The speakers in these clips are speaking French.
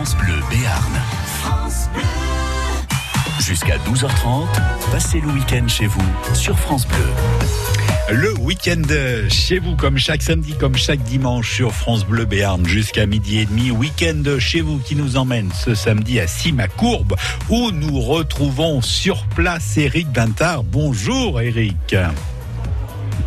France Bleu Béarn. Jusqu'à 12h30, passez le week-end chez vous sur France Bleu. Le week-end chez vous, comme chaque samedi, comme chaque dimanche sur France Bleu Béarn jusqu'à midi et demi. Week-end chez vous qui nous emmène ce samedi à Simacourbe où nous retrouvons sur place Eric Bintard. Bonjour Eric.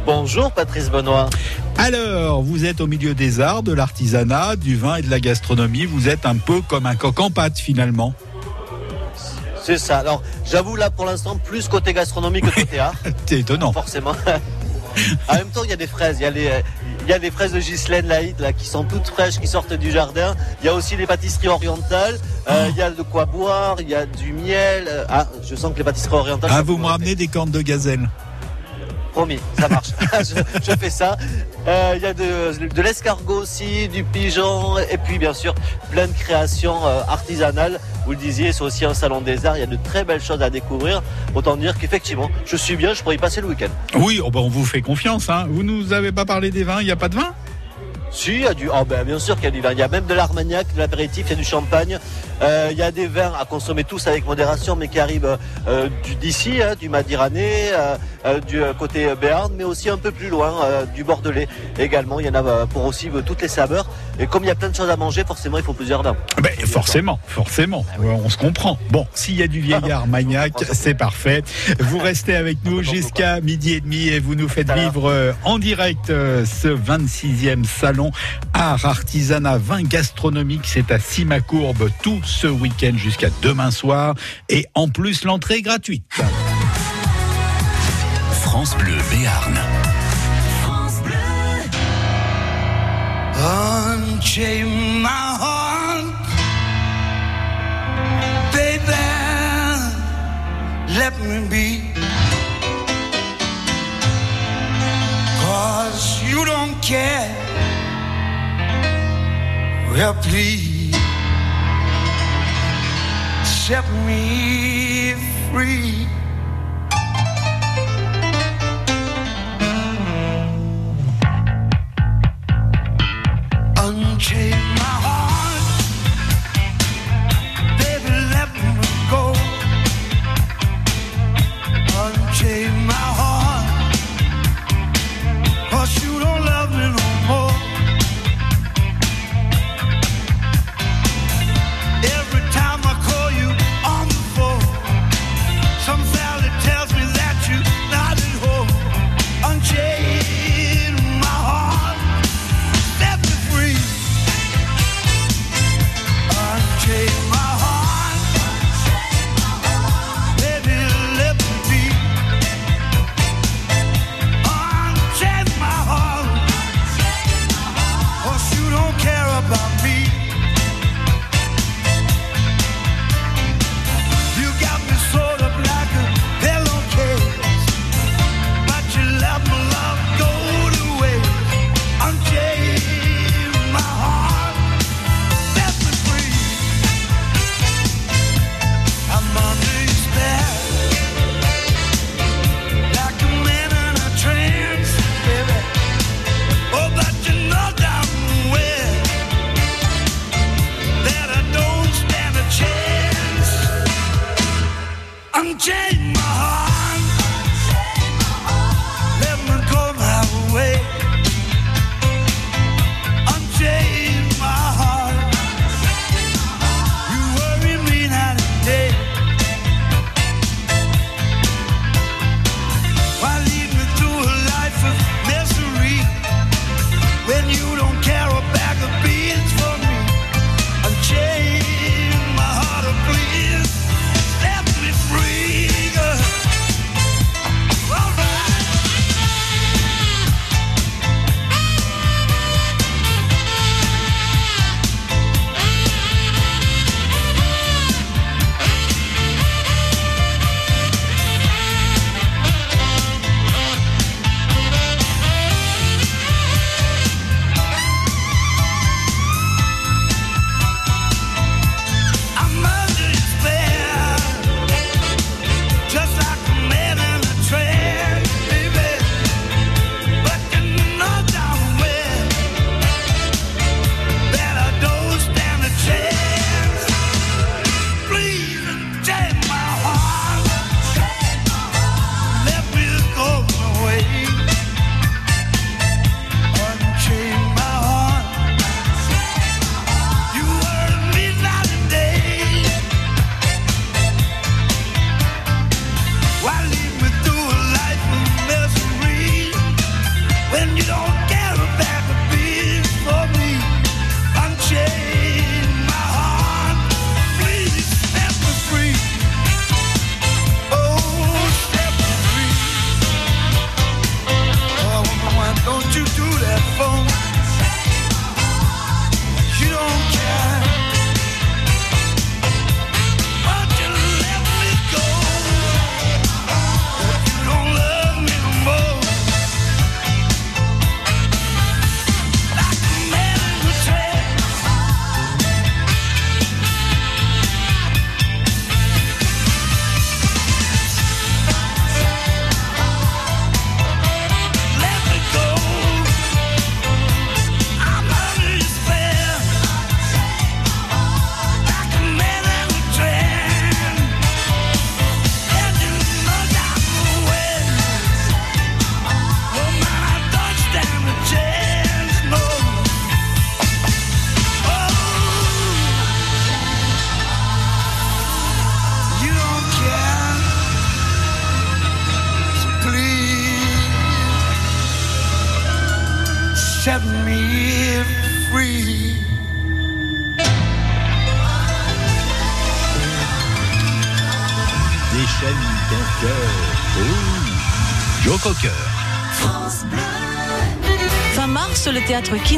Bonjour Patrice Benoît. Alors, vous êtes au milieu des arts, de l'artisanat, du vin et de la gastronomie. Vous êtes un peu comme un coq en pâte finalement. C'est ça. Alors, j'avoue là pour l'instant plus côté gastronomie que côté art. C'est étonnant. Forcément. en même temps, il y a des fraises. Il y a les, il y a des fraises de Ghislaine Laïd là qui sont toutes fraîches, qui sortent du jardin. Il y a aussi les pâtisseries orientales. Euh, il y a de quoi boire. Il y a du miel. Euh, Ah, je sens que les pâtisseries orientales. Ah, vous me ramenez des cornes de gazelle. Promis, ça marche. je, je fais ça. Euh, Il y a de, de l'escargot aussi, du pigeon, et puis bien sûr plein de créations euh, artisanales. Vous le disiez, c'est aussi un salon des arts. Il y a de très belles choses à découvrir. Autant dire qu'effectivement, je suis bien. Je pourrais y passer le week-end. Oui, oh ben, on vous fait confiance. Hein. Vous nous avez pas parlé des vins, il n'y a pas de vin? Si, il y a du. Oh ben, bien sûr qu'il y a du vin. Il y a même de l'armagnac, de l'apéritif, il y a du champagne. Euh, il y a des vins à consommer tous avec modération, mais qui arrivent euh, du- d'ici, hein, du Madiranais, euh, euh, du euh, côté Béarn, mais aussi un peu plus loin, euh, du Bordelais également. Il y en a euh, pour aussi euh, toutes les saveurs. Et comme il y a plein de choses à manger, forcément, il faut plusieurs vins. Ben, forcément, forcément. Ouais, On se comprend. Bon, s'il y a du vieillard maniaque, c'est parfait. Vous restez avec nous jusqu'à midi et demi et vous nous faites vivre euh, en direct euh, ce 26e salon art, artisanat, vin gastronomique. C'est à Simacourbe tout ce week-end jusqu'à demain soir. Et en plus, l'entrée est gratuite. France Bleu Béarn. Unchain my heart, baby. Let me be. Cause you don't care. Well, please set me free. Unchain my heart,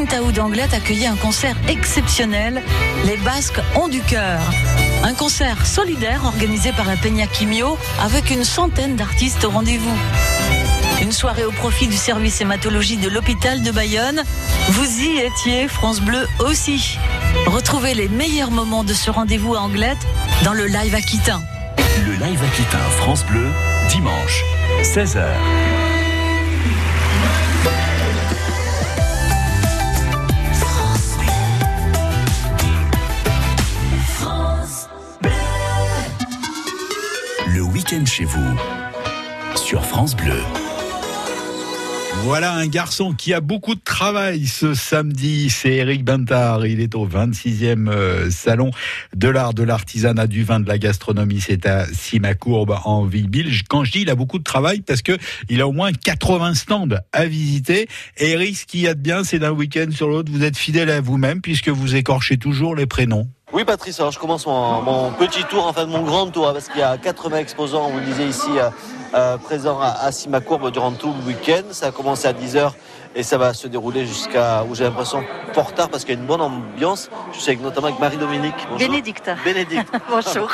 théâtre Quintaou d'Anglet accueillait un concert exceptionnel. Les Basques ont du cœur. Un concert solidaire organisé par la Peña Quimio avec une centaine d'artistes au rendez-vous. Une soirée au profit du service hématologie de l'hôpital de Bayonne. Vous y étiez, France Bleu aussi. Retrouvez les meilleurs moments de ce rendez-vous à Anglet dans le live aquitain. Le live Aquitain France Bleu, dimanche, 16h. Chez vous, sur France Bleu. Voilà un garçon qui a beaucoup de travail ce samedi. C'est Eric Bintard. Il est au 26e euh, salon de l'art, de l'artisanat, du vin, de la gastronomie. C'est à Simacourbe en Ville. Quand je dis il a beaucoup de travail, parce que il a au moins 80 stands à visiter. Eric, ce qu'il y a de bien, c'est d'un week-end sur l'autre, vous êtes fidèle à vous-même puisque vous écorchez toujours les prénoms. Oui, Patrice, alors je commence mon, petit tour, enfin mon grand tour, hein, parce qu'il y a 80 exposants, vous le disiez ici, euh, euh, présents à, à Simacourbe durant tout le week-end. Ça a commencé à 10h et ça va se dérouler jusqu'à, où j'ai l'impression, fort tard, parce qu'il y a une bonne ambiance. Je suis avec, notamment avec Marie-Dominique. Bénédicte. Bénédicte. Bonjour.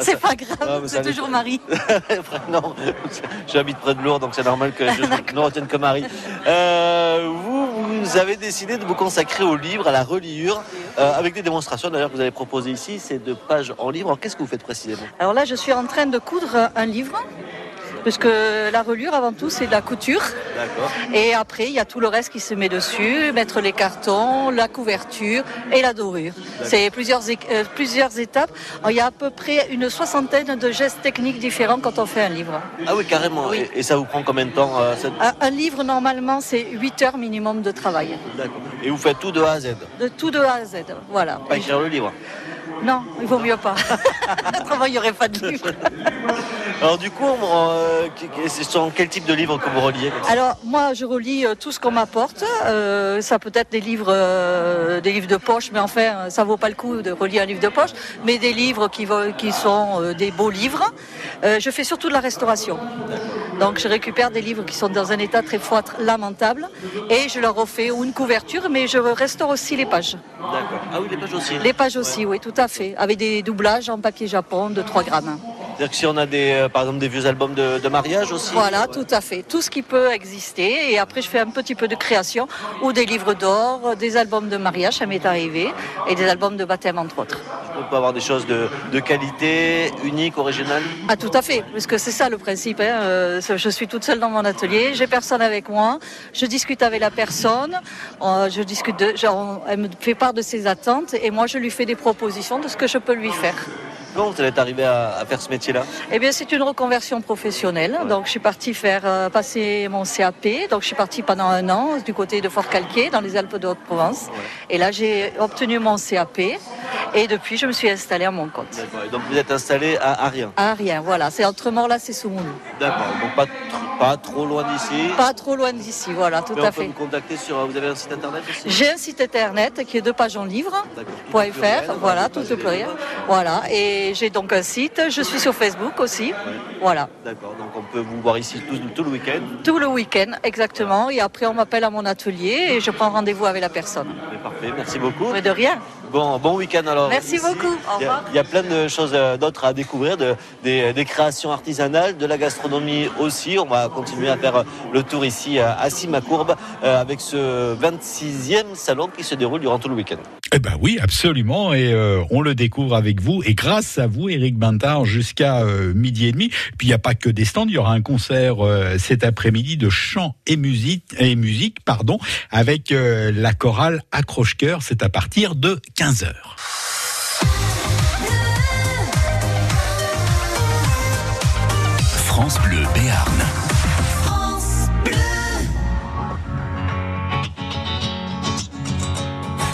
C'est pas grave, Ah, c'est toujours Marie. non, j'habite près de Lourdes, donc c'est normal que je ne retienne que Marie. Euh, vous, vous avez décidé de vous consacrer au livre, à la reliure, euh, avec des démonstrations d'ailleurs que vous avez proposées ici, c'est de pages en livre. Alors qu'est-ce que vous faites précisément? Alors là, je suis en train de coudre un livre. Parce que la relure, avant tout, c'est de la couture. D'accord. Et après, il y a tout le reste qui se met dessus, mettre les cartons, la couverture et la dorure. C'est plusieurs, euh, plusieurs étapes. Alors, il y a à peu près une soixantaine de gestes techniques différents quand on fait un livre. Ah oui, carrément. Oui. Et, et ça vous prend combien de temps euh, cette- Un, un livre, normalement, c'est 8 heures minimum de travail. Et vous faites tout de A à Z De tout de A à Z. Voilà. Pas écrire le livre. Non, il vaut mieux pas. Autrement, il n'y aurait pas de livre. Alors du coup, euh, sont quel type de livres que vous reliez Alors moi je relis euh, tout ce qu'on m'apporte. Euh, ça peut être des livres, euh, des livres de poche, mais enfin ça vaut pas le coup de relier un livre de poche. Mais des livres qui, sont des beaux livres. Je fais surtout de la restauration. Donc je récupère des livres qui sont dans un état très froid, lamentable, et je leur refais ou une couverture, mais je restaure aussi les pages. D'accord. Ah oui, les pages aussi. Les pages aussi, oui, tout à fait, avec des doublages en papier japon de 3 grammes. C'est-à-dire que si on a des, euh, par exemple des vieux albums de, de mariage aussi Voilà, Ouais. tout à fait. Tout ce qui peut exister. Et après, je fais un petit peu de création ou des livres d'or, des albums de mariage, ça m'est arrivé, et des albums de baptême, entre autres. On peut avoir des choses de, de qualité, uniques, originales. Ah, tout à fait, parce que c'est ça le principe. hein. Euh, Je suis toute seule dans mon atelier, j'ai personne avec moi, je discute avec la personne, euh, je discute de, genre, elle me fait part de ses attentes, et moi, je lui fais des propositions de ce que je peux lui faire. Comment vous êtes arrivé à, à faire ce métier-là? Eh bien, c'est une reconversion professionnelle. Donc, je suis partie faire euh, passer mon CAP. Donc, je suis partie pendant un an du côté de Fort-Calquier, dans les Alpes de Haute-Provence. Et là, j'ai obtenu mon CAP. Et depuis, je me suis installée à mon compte. D'accord. Et donc vous êtes installé à Arien. À rien, voilà. C'est entre Morlas et Soumoulou. D'accord. Donc pas, tr- pas trop loin d'ici? Pas trop loin d'ici, voilà, tout Mais à on peut fait. vous contacter sur. Vous avez un site internet aussi? J'ai un site internet qui est de page en livre. D'accord. Tout Point au pluriel, .fr, on va voilà, tout au pluriel. Voilà, et j'ai donc un site. Je suis sur Facebook aussi. Voilà. D'accord. Donc on peut vous voir ici tout, tout le week-end. Tout le week-end, exactement. Et après, on m'appelle à mon atelier et je prends rendez-vous avec la personne. Mais parfait. Merci beaucoup. Mais de rien. Bon, bon week-end alors. Merci ici. beaucoup. Au Il y a- revoir. Il y, a plein de choses euh, d'autres à découvrir, de, des, des créations artisanales, de la gastronomie aussi. On va continuer à faire euh, le tour ici euh, à Simacourbe euh, avec ce 26e salon qui se déroule durant tout le week-end. Eh ben oui, absolument, et euh, on le découvre avec vous, et grâce à vous, Eric Bintard, jusqu'à euh, midi et demi. Puis il n'y a pas que des stands, il y aura un concert euh, cet après-midi de chant et musique, et musique, pardon, avec euh, la chorale Accroche-Cœur. C'est à partir de 15 heures. France Bleu Béarn.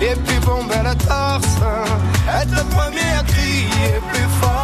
et puis bomber la torse. Être le premier à crier plus fort.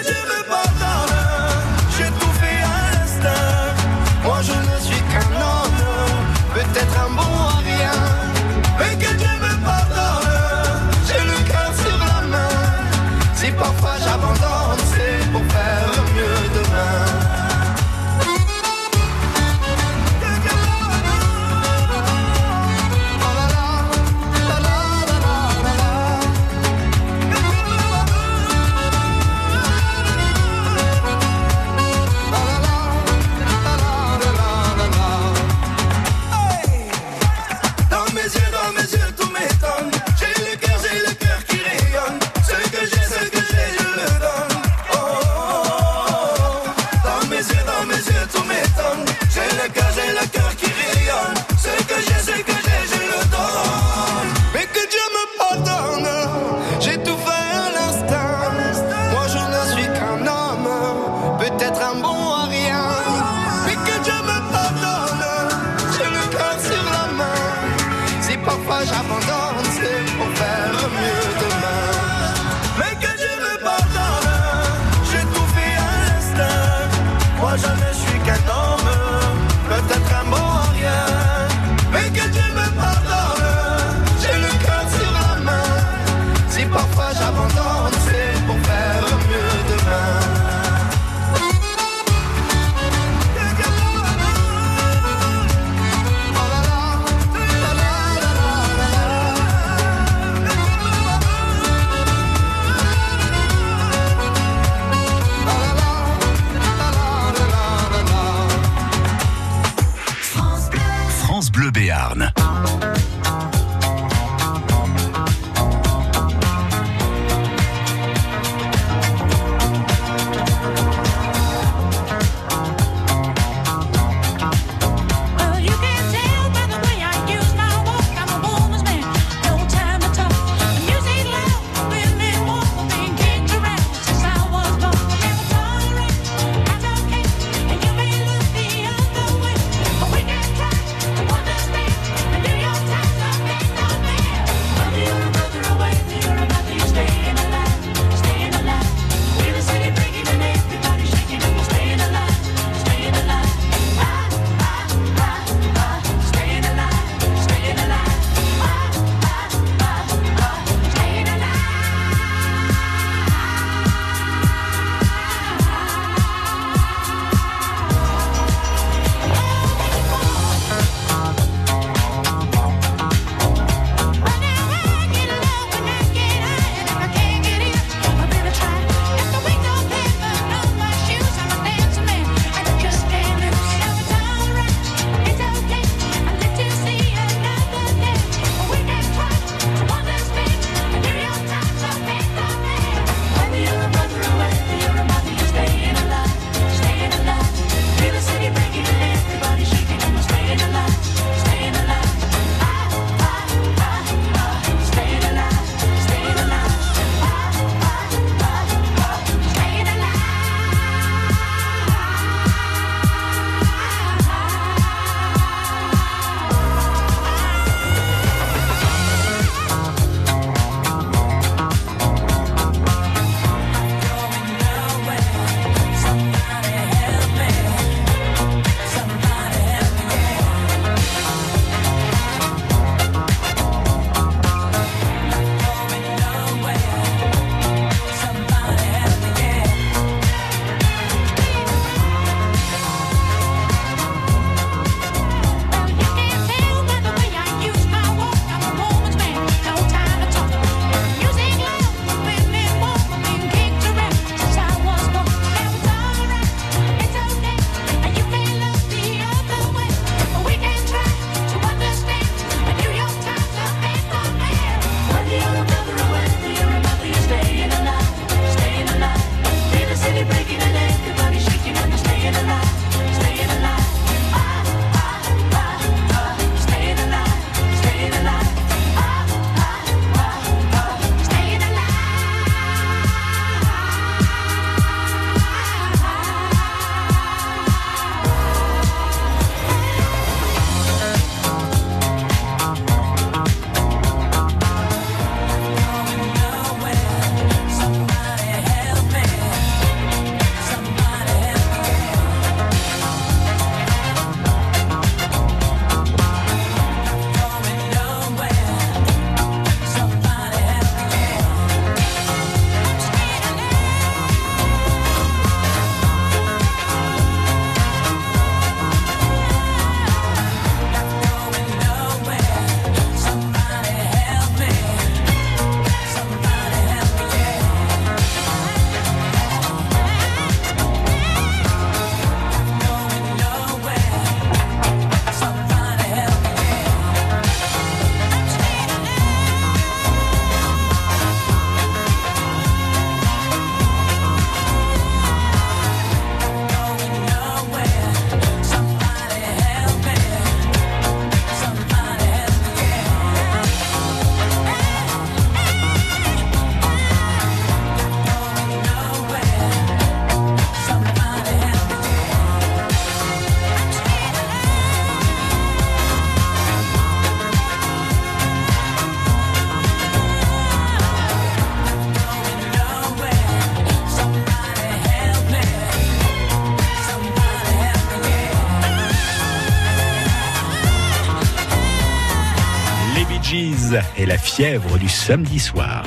Fièvre du samedi soir.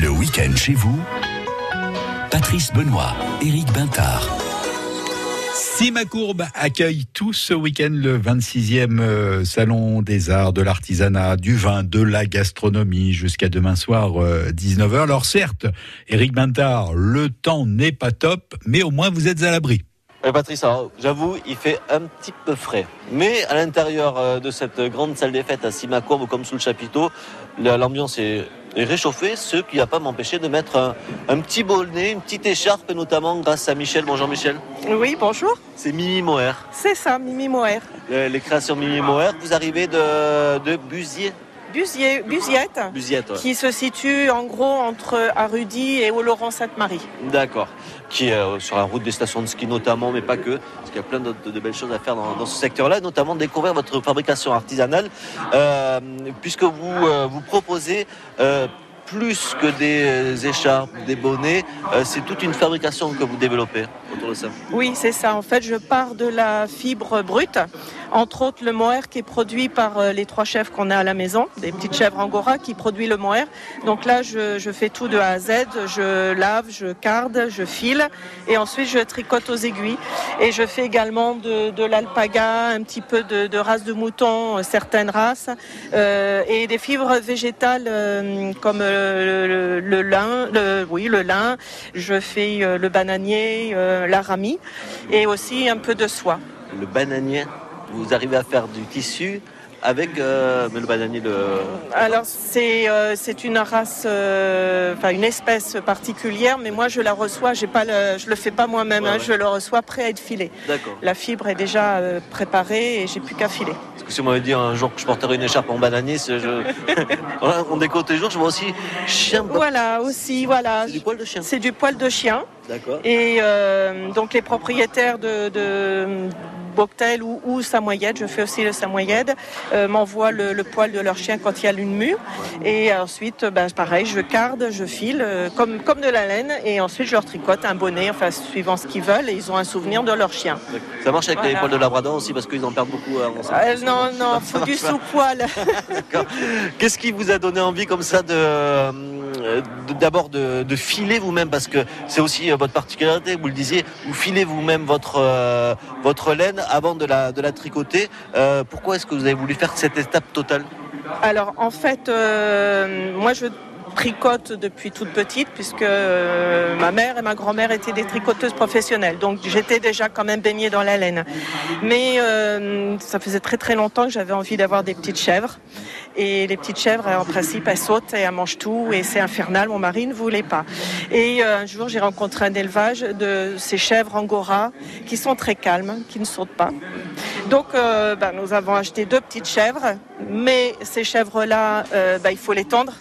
Le week-end chez vous, Patrice Benoît, Éric Bintard. Simacourbe accueille tout ce week-end le 26e euh, Salon des Arts, de l'Artisanat, du vin, de la gastronomie jusqu'à demain soir 19h. Alors certes, Éric Bintard, le temps n'est pas top, mais au moins vous êtes à l'abri. Eh, Patrice, j'avoue, il fait un petit peu frais. Mais à l'intérieur euh, de cette grande salle des fêtes à Simacourbe, comme sous le chapiteau, l'ambiance est, est réchauffée, ce qui n'a pas m'empêché de mettre un, un petit bonnet, une petite écharpe, notamment grâce à Michel. Bonjour Michel. Oui, bonjour. C'est Mimi Moher. C'est ça, Mimi Moher. Le- les créations Mimi Moher. Vous arrivez de, de Busier. Busier, Busiette, Busiette, ouais. qui se situe en gros entre Arudy et Oloron-Sainte-Marie. D'accord. Qui est euh, sur la route des stations de ski notamment, mais pas que. Parce qu'il y a plein d'autres- de, belles choses à faire dans, dans ce secteur-là, notamment découvrir votre fabrication artisanale, euh, puisque vous, euh, vous proposez plus que des écharpes, des bonnets, euh, c'est toute une fabrication que vous développez autour de ça. Oui, c'est ça. En fait, je pars de la fibre brute, entre autres le mohair qui est produit par euh, les trois chèvres qu'on a à la maison, des petites chèvres angora qui produit le mohair. Donc là, je, fais tout de A à Z. Je lave, je carde, je file et ensuite je tricote aux aiguilles. Et je fais également de, l'alpaga, un petit peu de, de race de mouton, euh, certaines races, euh, et des fibres végétales euh, comme euh, le, lin, oui, le lin. Je fais euh, le bananier, euh, l'aramie et aussi un peu de soie. Le bananier, vous arrivez à faire du tissu avec euh, le bananier, le... Alors c'est euh, c'est une race, euh, enfin une espèce particulière, mais moi je la reçois, j'ai pas le, je le fais pas moi-même, Ouais, hein, ouais. je le reçois prêt à être filé. D'accord. La fibre est déjà préparée et j'ai plus qu'à filer. Parce que si on m'avait dit un jour que je porterais une écharpe en bananier, je... On décote les jours, je vois aussi chien. Voilà aussi, voilà. C'est du poil de chien. C'est du poil de chien. D'accord. Et donc les propriétaires de, de Boctel ou, ou Samoyède, je fais aussi le Samoyède, euh, m'envoient le, le poil de leur chien quand il y a lune mûre. Et ensuite, ben, pareil, je carde, je file euh, comme, comme de la laine. Et ensuite, je leur tricote un bonnet, enfin suivant ce qu'ils veulent. Et ils ont un souvenir de leur chien. Ça marche avec les poils de Labrador aussi parce qu'ils en perdent beaucoup. hein. Euh, non, non, faut du sous-poil. Qu'est-ce qui vous a donné envie comme ça de euh, d'abord de, de filer vous-même? Parce que c'est aussi euh, votre particularité, vous le disiez, vous filez vous-même votre votre laine avant de la de la tricoter. Euh, pourquoi est-ce que vous avez voulu faire cette étape totale? Alors en fait, euh, moi je tricote depuis toute petite puisque euh, ma mère et ma grand-mère étaient des tricoteuses professionnelles. Donc j'étais déjà quand même baignée dans la laine. Mais ça faisait très très longtemps que j'avais envie d'avoir des petites chèvres. Et les petites chèvres, en principe, elles sautent et elles mangent tout et c'est infernal. Mon mari ne voulait pas. Et euh, un jour, j'ai rencontré un élevage de ces chèvres angora qui sont très calmes, qui ne sautent pas. Donc, euh, ben, nous avons acheté deux petites chèvres, mais ces chèvres-là, euh, ben, il faut les tendre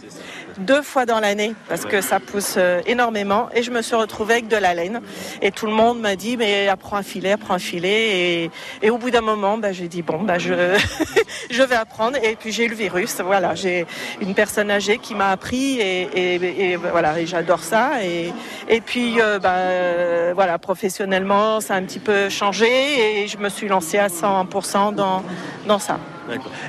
deux fois dans l'année parce que ça pousse euh, énormément. Et je me suis retrouvée avec de la laine. Et tout le monde m'a dit mais apprends à filer, apprends à filer. Et, au bout d'un moment ben, j'ai dit bon ben, je, je vais apprendre. Et puis j'ai eu le virus. Voilà j'ai une personne âgée qui m'a appris. Et, et- et voilà et j'adore ça. Et, et puis euh, euh, voilà professionnellement ça a un petit peu changé. Et je me suis lancée à 100% dans, dans ça.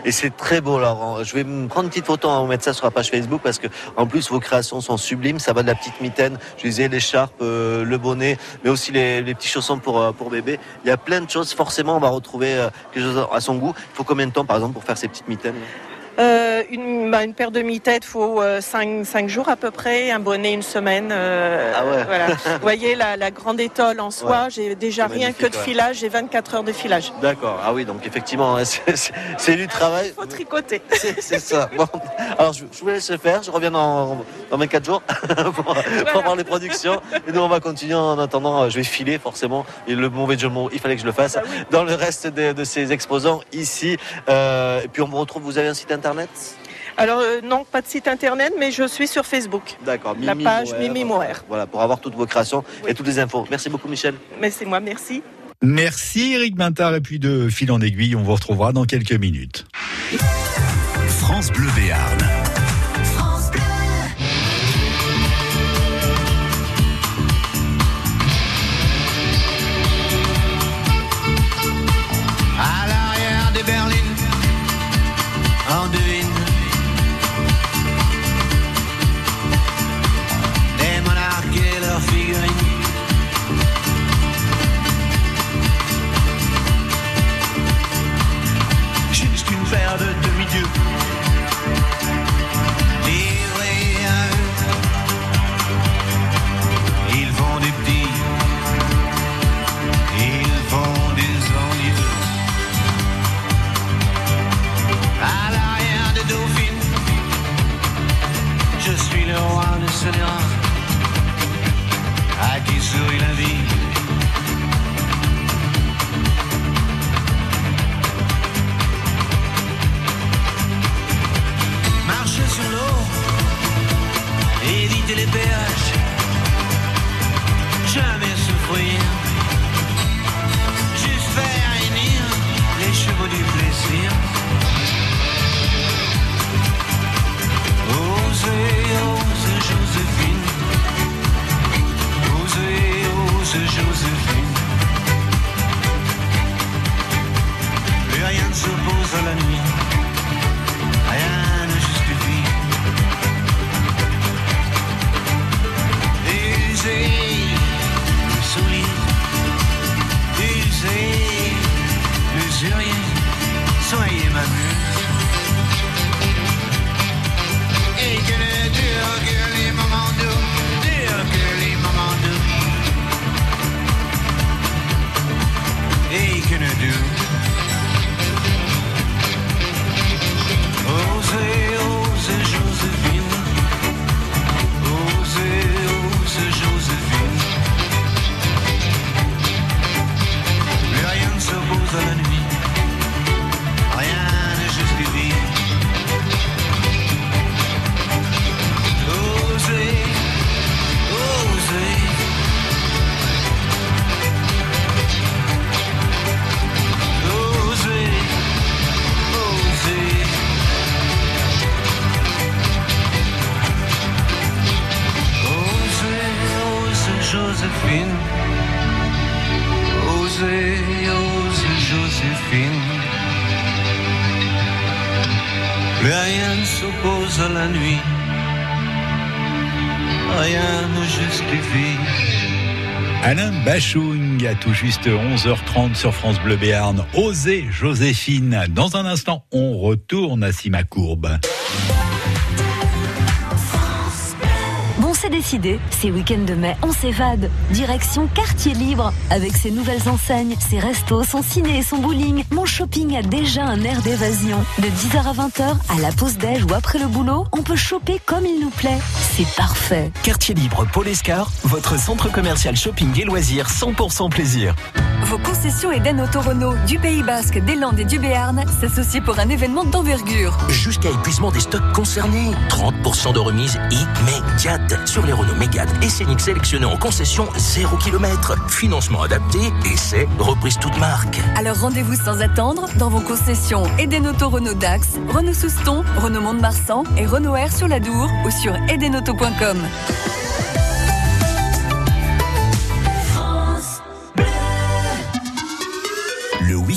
Et c'est très beau, Laurent. Je vais prendre une petite photo, on va mettre ça sur la page Facebook parce que, en plus, vos créations sont sublimes. Ça va de la petite mitaine, je disais, l'écharpe, euh, le bonnet, mais aussi les, petits chaussons pour, euh, pour bébé. Il y a plein de choses. Forcément, on va retrouver euh, quelque chose à son goût. Il faut combien de temps, par exemple, pour faire ces petites mitaines Euh, une, bah, une paire de mi-tête, faut 5 jours à peu près, un bonnet une semaine. euh, Ah ouais. voilà. Vous voyez la, la grande étole en soi, Ouais. j'ai déjà rien que de ouais. filage, j'ai 24 heures de filage. D'accord. Ah oui, donc effectivement, hein, c'est- du travail. Il faut tricoter. C'est c'est ça. Bon. Alors, je, je vous laisse le faire. Je reviens dans, dans 24 jours pour, pour voir les productions. Et nous, on va continuer en attendant. euh, Je vais filer, forcément. Et le mauvais jeu de mots, il fallait que je le fasse. Bah oui. Dans le reste de, de ces exposants ici. Euh, et puis, on vous retrouve. Vous avez un site internet? Alors euh, non, pas de site internet, mais je suis sur Facebook. D'accord. La page. Mimi Moher. Voilà, pour avoir toutes vos créations Oui. et toutes les infos. Merci beaucoup, Michel. Mais c'est moi, merci. Merci Eric Bintard et puis de fil en aiguille, on vous retrouvera dans quelques minutes. Bleu Béarn. Yeah. Tout juste 11h30 sur France Bleu Béarn. Osez Joséphine. Dans un instant, on retourne à Simacourbe. Décidé. Ces week-ends de mai, on s'évade. Direction Quartier Libre. Avec ses nouvelles enseignes, ses restos, son ciné et son bowling, mon shopping a déjà un air d'évasion. De 10h à 20h, à la pause déj ou après le boulot, on peut choper comme il nous plaît. C'est parfait. Quartier libre Paul Escar, votre centre commercial shopping et loisirs 100% plaisir. Vos concessions Eden Auto Renault du Pays Basque, des Landes et du Béarn s'associent pour un événement d'envergure. Jusqu'à épuisement des stocks concernés. 30% de remise immédiate sur les Renault Mégane et Scénic sélectionnés en concession 0 km. Financement adapté, essai, reprise toute marque. Alors rendez-vous sans attendre dans vos concessions Eden Auto Renault Dax, Renault Souston, Renault Mont-de-Marsan et Renault Air sur la Dour ou sur edenauto.com.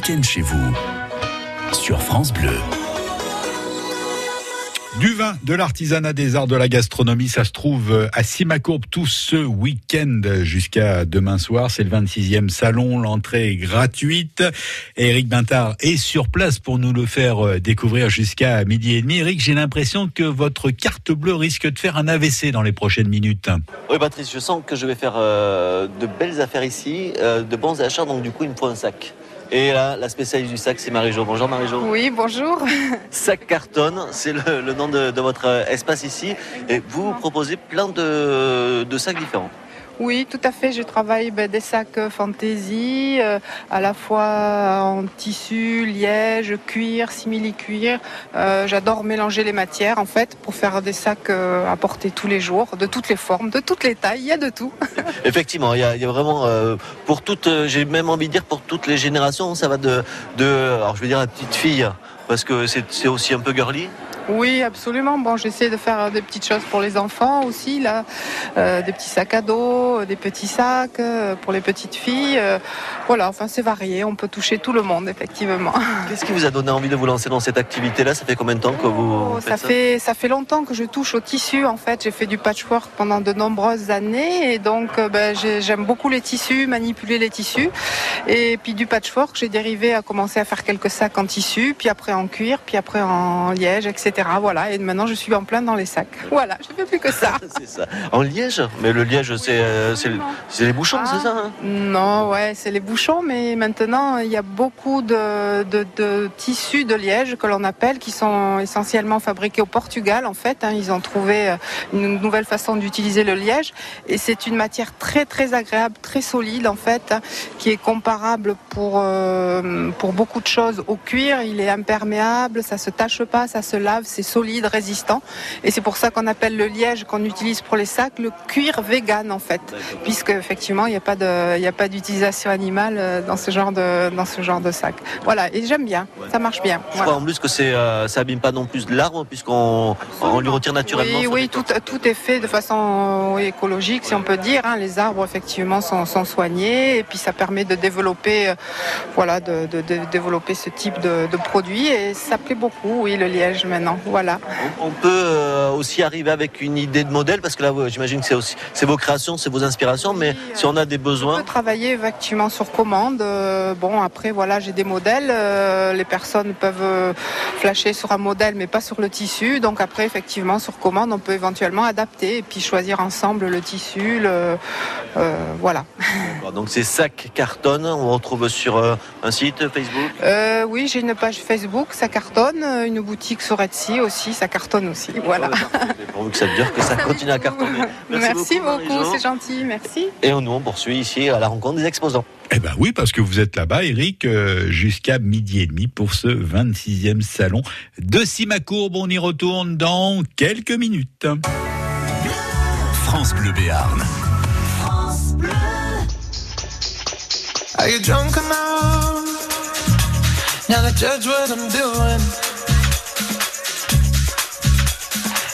week-end chez vous. Sur France Bleu. Du vin, de l'artisanat des arts, de la gastronomie, ça se trouve à Simacourbe tout ce week-end jusqu'à demain soir. C'est le 26e salon, l'entrée est gratuite. Eric Bintard est sur place pour nous le faire euh, découvrir jusqu'à midi et demi. Eric, j'ai l'impression que votre carte bleue risque de faire un AVC dans les prochaines minutes. Oui, Patrice, je sens que je vais faire euh, de belles affaires ici, euh, de bons achats, donc du coup, il me faut un sac. Et là, la spécialiste du sac, c'est Marie-Jo. Bonjour Marie-Jo. Oui, bonjour. Sac Carton, c'est le, le nom de, de votre espace ici. Et vous, vous proposez plein de, de sacs différents. Oui, tout à fait. Je travaille ben, des sacs fantaisie, euh, à la fois en tissu, liège, cuir, simili-cuir. Euh, J'adore mélanger les matières, en fait, pour faire des sacs euh, à porter tous les jours, de toutes les formes, de toutes les tailles. Il y a de tout. Effectivement, il y a, vraiment pour toutes, j'ai même envie de dire pour toutes les générations, ça va de, alors je vais dire la petite fille, parce que c'est aussi un peu girly. Oui, absolument. Bon, j'essaie de faire des petites choses pour les enfants aussi, là, Euh, des petits sacs à dos, des petits sacs euh, pour les petites filles. Euh, voilà, enfin c'est varié. On peut toucher tout le monde, effectivement. Qu'est-ce qui vous a donné envie de vous lancer dans cette activité-là? Ça fait combien de temps que vous Oh, faites ça fait ça fait longtemps que je touche au tissu. En fait, j'ai fait du patchwork pendant de nombreuses années, et donc euh, ben, j'ai- j'aime beaucoup les tissus, manipuler les tissus. Et puis du patchwork, j'ai dérivé à commencer à faire quelques sacs en tissu, puis après en cuir, puis après en liège, etc. Voilà. Et maintenant, je suis en plein dans les sacs. Voilà, je fais plus que ça. C'est ça. En liège Mais le liège, c'est euh, c'est le- c'est les bouchons, Ah. c'est ça hein Non, ouais, c'est les bouchons, mais maintenant il y a beaucoup de, de, de tissus de liège que l'on appelle, qui sont essentiellement fabriqués au Portugal en fait. hein. Ils ont trouvé euh, une nouvelle façon d'utiliser le liège et c'est une matière très très agréable, très solide en fait, hein, qui est comparable pour euh, pour beaucoup de choses au cuir. Il est imperméable, ça se tache pas, ça se lave, c'est solide, résistant. Et c'est pour ça qu'on appelle le liège qu'on utilise pour les sacs le cuir vegan en fait, puisque effectivement il n'y a pas de, il y a pas d'utilisation animale euh, dans ce genre de, dans ce genre de sac. Voilà, et j'aime bien, ça marche bien. Je Voilà. crois en plus que c'est, euh, ça abîme pas non plus l'arbre puisqu'on on lui retire naturellement. Oui, tout, tout est fait de façon écologique, si on peut dire. hein. Les arbres, effectivement, sont, sont soignés et puis ça permet de développer, euh, voilà, de, de- de développer ce type de, de produit et ça plaît beaucoup, oui, le liège maintenant. Voilà. On peut euh, aussi arriver avec une idée de modèle, parce que là, j'imagine que c'est aussi c'est vos créations, c'est vos inspirations, mais si on a des On besoins, peut travailler effectivement sur commande. Euh, bon, après, voilà, j'ai des modèles. Euh, les personnes peuvent euh, flasher sur un modèle, mais pas sur le tissu. Donc après, effectivement, sur commande, on peut éventuellement adapter et puis choisir ensemble le tissu. Le, euh, voilà. Donc c'est sac cartonne, on retrouve sur euh, un site Facebook? Euh, oui, j'ai une page Facebook, ça cartonne. Euh, Une boutique sur Etsy aussi, ça cartonne aussi. Voilà. Pourvu que ça dure, que ça continue à cartonner. Merci, beaucoup, c'est gentil, merci. Et nous, on poursuit ici à la rencontre des exposants. Eh ben oui, parce que vous êtes là-bas, Eric, euh, jusqu'à midi et demi pour ce 26e salon de Simacourbe. On y retourne dans quelques minutes. France Bleu Béarn. Are you drunk enough now judge what I'm doing?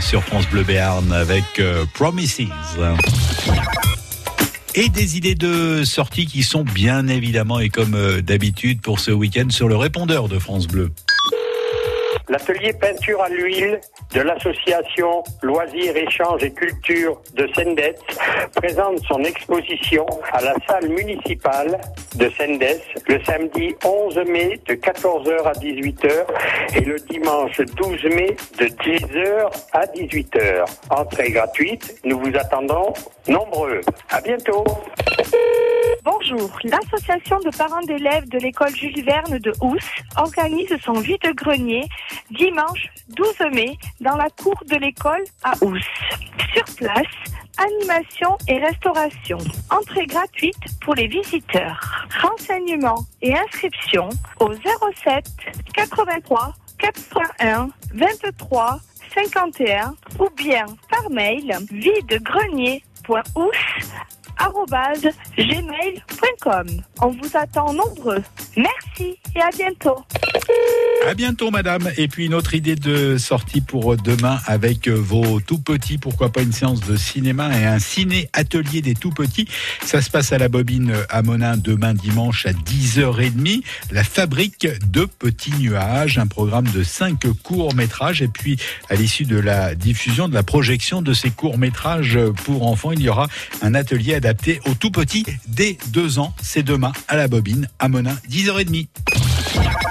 Sur France Bleu Béarn avec euh, Promises. Et des idées de sortie qui sont bien évidemment et comme euh, d'habitude pour ce week-end sur le répondeur de France Bleu. L'atelier peinture à l'huile de l'association Loisirs, Échanges et Culture de Sendets présente son exposition à la salle municipale de Sendes le samedi 11 mai de 14h à 18h et le dimanche 12 mai de 10h à 18h. Entrée gratuite, nous vous attendons nombreux. À bientôt. Bonjour, l'association de parents d'élèves de l'école Jules Verne de Housse organise son vide-grenier dimanche 12 mai dans la cour de l'école à Housse. Sur place, animation et restauration. Entrée gratuite pour les visiteurs. Renseignements et inscriptions au 07 83 81 23 51 ou bien par mail videgrenier.housse@gmail.com. On vous attend nombreux. Merci et à bientôt. À bientôt, madame. Et puis, une autre idée de sortie pour demain avec vos tout petits. Pourquoi pas une séance de cinéma et un ciné-atelier des tout petits. Ça se passe à la bobine à Monin demain dimanche à 10h30. La fabrique de petits nuages. Un programme de 5 courts-métrages. Et puis, à l'issue de la diffusion, de la projection de ces courts-métrages pour enfants, il y aura un atelier adapté aux tout petits dès 2 ans. C'est demain à la bobine à Monin, 10h30.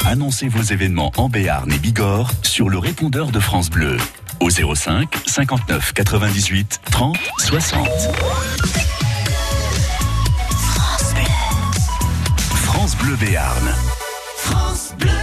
Annoncez vos événements en Béarn et Bigorre sur le répondeur de France Bleu au 05 59 98 30 60. France Bleu Béarn. France Bleu.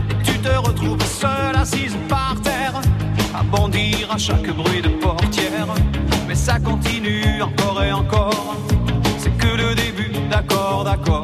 te retrouves seule assise par terre, à bondir à chaque bruit de portière. Mais ça continue encore et encore, c'est que le début, d'accord, d'accord.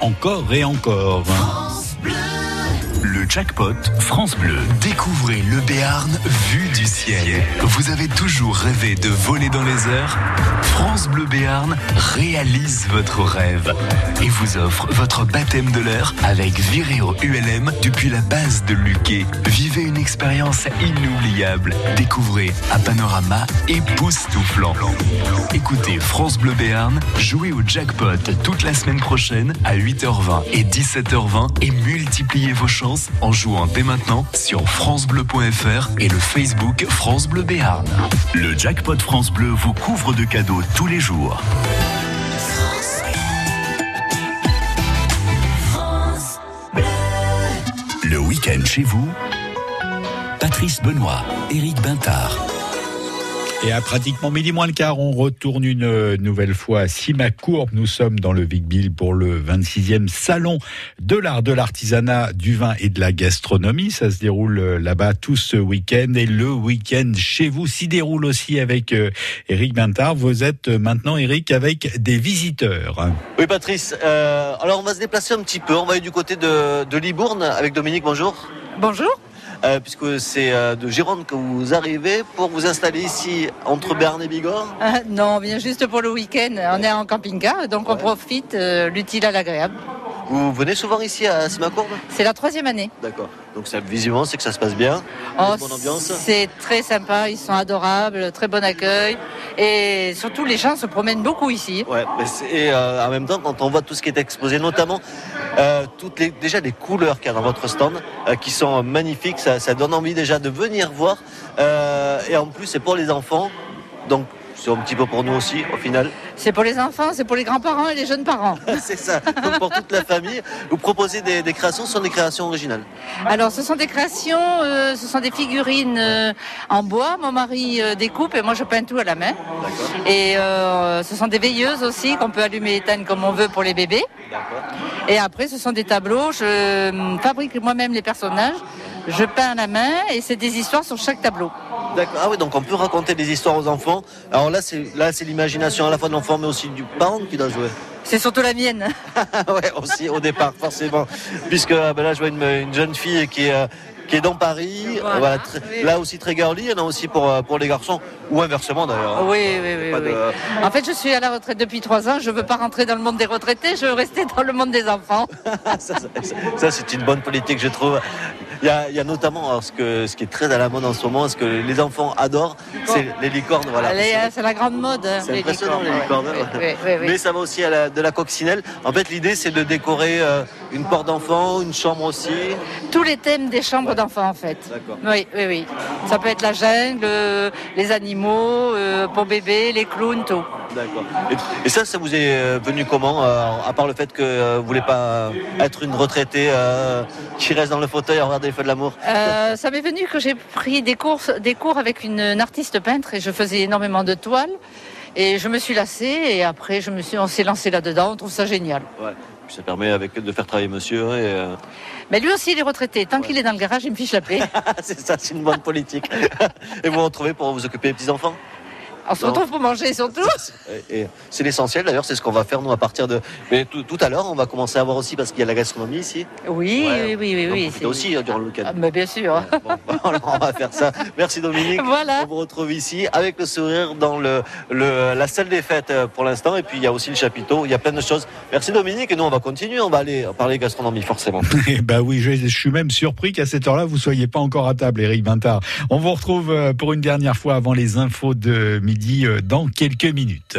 Encore et encore. Le jackpot France Bleu. Découvrez le Béarn vu du ciel. Vous avez toujours rêvé de voler dans les airs France Bleu Béarn réalise votre rêve et vous offre votre baptême de l'air avec Viréo ULM depuis la base de Luquet. Vivez une expérience inoubliable. Découvrez un panorama époustouflant. Écoutez France Bleu Béarn, jouez au jackpot toute la semaine prochaine à 8h20 et 17h20 et multipliez vos chances en jouant dès maintenant sur francebleu.fr et le Facebook France Bleu Béarn. Le jackpot France Bleu vous couvre de cadeaux tous les jours. Le week-end chez vous, Patrice Benoît, Éric Bintard. Et à pratiquement midi moins le quart, on retourne une euh, nouvelle fois à Simacourbe. Nous sommes dans le Vic-Bill pour le 26e salon de l'art, de l'artisanat, du vin et de la gastronomie. Ça se déroule euh, là-bas tout ce week-end et le week-end chez vous s'y déroule aussi avec euh, Eric Bintard. Vous êtes euh, maintenant, Eric, avec des visiteurs. Oui, Patrice. euh, alors, on va se déplacer un petit peu. On va aller du côté de, de Libourne avec Dominique. Bonjour. Bonjour. Euh, puisque c'est euh, de Gironde que vous arrivez pour vous installer ici entre Berne et Bigorre. Ah, non, on vient juste pour le week-end. On est en camping-car, donc on profite euh, l'utile à l'agréable. Vous venez souvent ici à Simacourbe C'est la troisième année. D'accord. Donc, ça, visiblement, c'est que ça se passe bien. Oh, bonne ambiance. c'est très sympa, ils sont adorables, très bon accueil. Et surtout, les gens se promènent beaucoup ici. Ouais, et euh, en même temps, quand on voit tout ce qui est exposé, notamment euh, toutes les, déjà les couleurs qu'il y a dans votre stand, euh, qui sont magnifiques, ça, ça donne envie déjà de venir voir. Et en plus, c'est pour les enfants, donc c'est un petit peu pour nous aussi, au final. C'est pour les enfants, c'est pour les grands-parents et les jeunes parents. c'est ça, donc pour toute la famille. Vous proposez des, des créations, ce sont des créations originales. Alors, ce sont des créations, euh, ce sont des figurines euh, en bois. Mon mari euh, découpe et moi je peins tout à la main. Et ce sont des veilleuses aussi qu'on peut allumer et éteindre comme on veut pour les bébés. Et après, ce sont des tableaux. Je fabrique moi-même les personnages. Je peins à la main et c'est des histoires sur chaque tableau. D'accord. Ah oui, donc on peut raconter des histoires aux enfants. Alors là, c'est là, c'est l'imagination à la fois de l'enfant, mais aussi du parent qui doit jouer. C'est surtout la mienne. ouais, aussi au départ, forcément. Puisque euh, ben là, je vois une, une jeune fille qui est, euh, qui est dans Paris. Voilà. Voilà, très- là aussi très girly. Il y en a aussi pour, euh, pour les garçons, ou inversement d'ailleurs. Oui, oui, oui. Oui. de- En fait, je suis à la retraite depuis trois ans. Je veux pas rentrer dans le monde des retraités. Je veux rester dans le monde des enfants. ça, ça- ça, c'est une bonne politique, je trouve. Il y a, il y a notamment alors, ce, que, ce qui est très à la mode en ce moment, ce que les enfants adorent, c'est les licornes. Voilà. Hein, c'est la grande mode. hein, C'est impressionnant les licornes, ouais. Oui, oui, oui, oui. Mais ça va aussi à la- de la coccinelle. En fait, l'idée, c'est de décorer euh, une porte d'enfant, une chambre aussi. Tous les thèmes des chambres d'enfants, en fait. Oui, oui, oui. Ça peut être la jungle, euh, les animaux, euh, pour bébé, les clowns, tout. D'accord. Et, et ça, ça vous est euh, venu comment euh, À part le fait que vous voulez pas être une retraitée qui reste dans le fauteuil à regarder les feux de l'amour? Ça m'est venu que j'ai pris des cours, des cours avec une, une artiste peintre et je faisais énormément de toiles. Et je me suis lassée et après je me suis, on s'est lancé là-dedans. On trouve ça génial. Ouais. Puis ça permet avec, de faire travailler monsieur. et, Mais lui aussi, il est retraité. Tant qu'il est dans le garage, il me fiche la paix. c'est ça, c'est une bonne politique. et vous vous retrouvez pour vous occuper des petits-enfants? On se retrouve pour manger surtout. Et, et c'est l'essentiel d'ailleurs, c'est ce qu'on va faire nous à partir de. Mais tout, tout à l'heure, on va commencer à voir aussi parce qu'il y a la gastronomie ici. Oui, oui, oui, oui. Oui, profitez aussi euh, durant le week-end. Ah, mais bien sûr. On va faire ça. Merci Dominique. Voilà. On vous retrouve ici avec le sourire dans le, le- la salle des fêtes euh, pour l'instant. Et puis il y a aussi le chapiteau. Il y a plein de choses. Merci Dominique. Et nous, on va continuer. On va aller parler gastronomie forcément. Eh ben oui, je, je suis même surpris qu'à cette heure-là, vous soyez pas encore à table, Eric Bintard. On vous retrouve euh, pour une dernière fois avant les infos de midi euh, dans quelques minutes.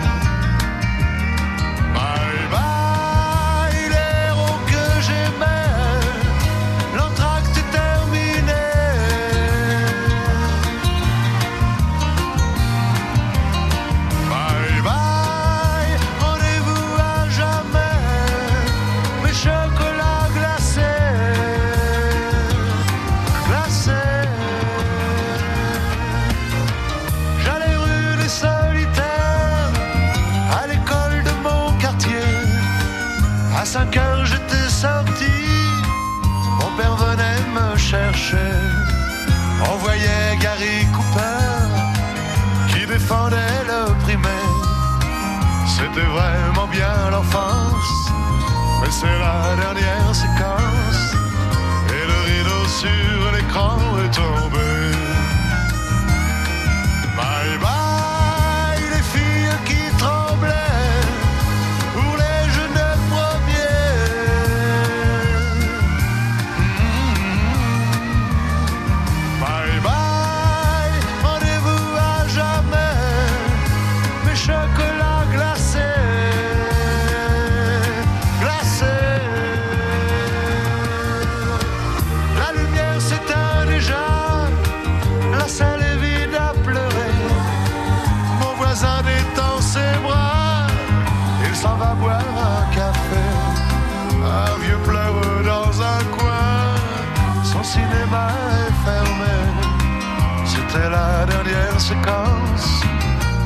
C'était vraiment bien l'enfance, mais c'est la dernière séquence. Et le rideau sur l'écran est tombé.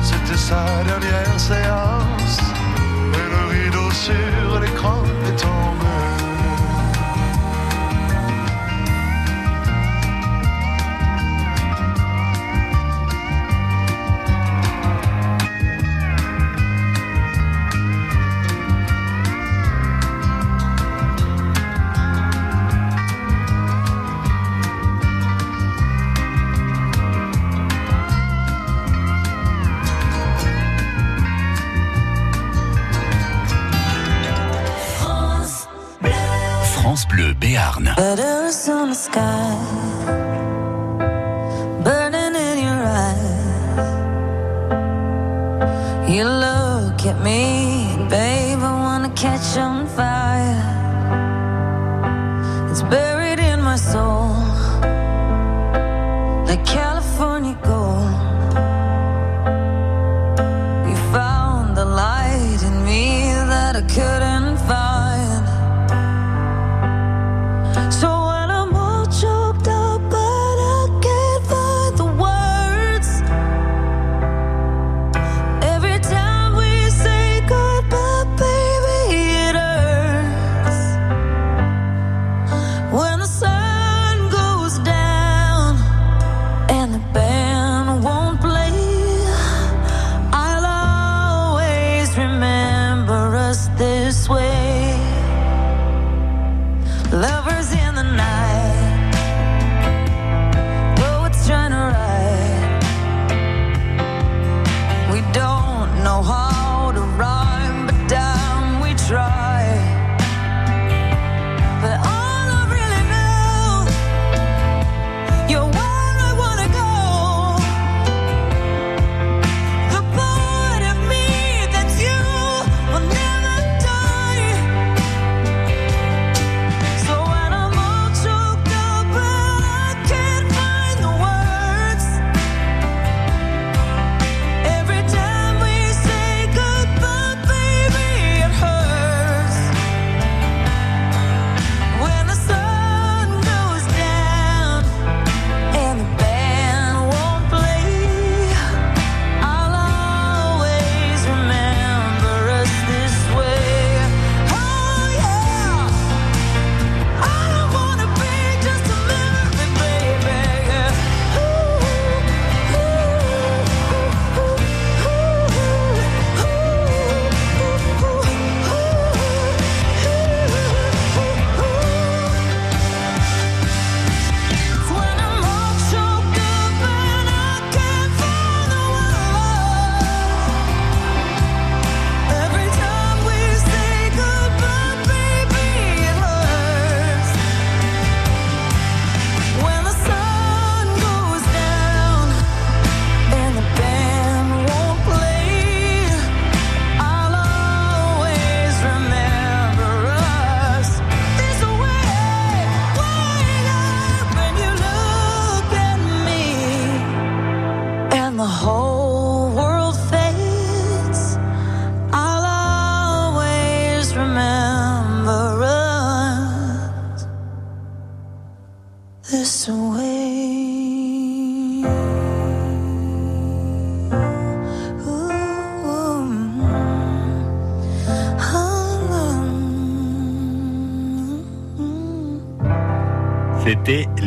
c'était sa dernière séance. Et le rideau sur l'écran est tombé. Letters on the sky.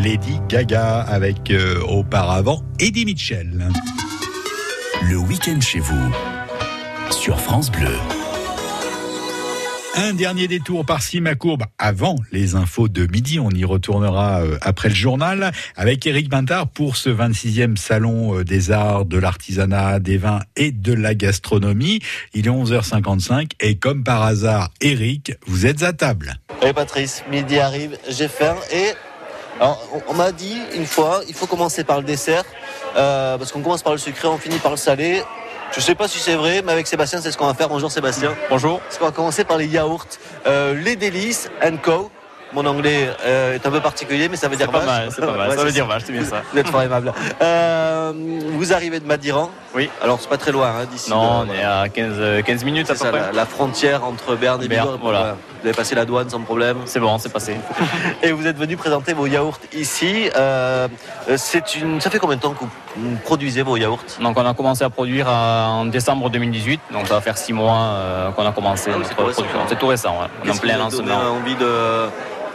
Lady Gaga avec euh, auparavant Eddie Mitchell. Le week-end chez vous, sur France Bleu. Un dernier détour par-ci, ma courbe, avant les infos de midi. On y retournera euh, après le journal avec Eric Bintard pour ce 26e salon euh, des arts, de l'artisanat, des vins et de la gastronomie. Il est 11h55 et comme par hasard, Eric, vous êtes à table. Et Patrice, midi arrive, j'ai faim et alors, on, on m'a dit une fois, il faut commencer par le dessert euh, parce qu'on commence par le sucré, on finit par le salé. Je sais pas si c'est vrai, mais avec Sébastien, c'est ce qu'on va faire. Bonjour Sébastien. Bonjour. Parce qu'on va commencer par les yaourts, euh, les délices and co. Mon anglais euh, est un peu particulier, mais ça veut dire pas vache. mal, c'est pas mal. Ouais, Ça veut dire vache, c'est bien ça. Vous êtes fort aimable. Euh, vous arrivez de Madiran. Oui. Alors c'est pas très loin hein, d'ici. Non, de- on est à 15, euh, 15 minutes à peu ça, près. la, la frontière entre Berne et Berne, voilà. Vous avez passé la douane sans problème. C'est bon, c'est passé. Et vous êtes venu présenter vos yaourts ici. Euh, c'est une. Ça fait combien de temps que vous produisez vos yaourts? Donc on a commencé à produire en décembre 2018, donc ça va faire 6 mois qu'on a commencé Ah notre c'est tout récent. production. C'est tout récent, ouais. on est en plein lancement. envie de,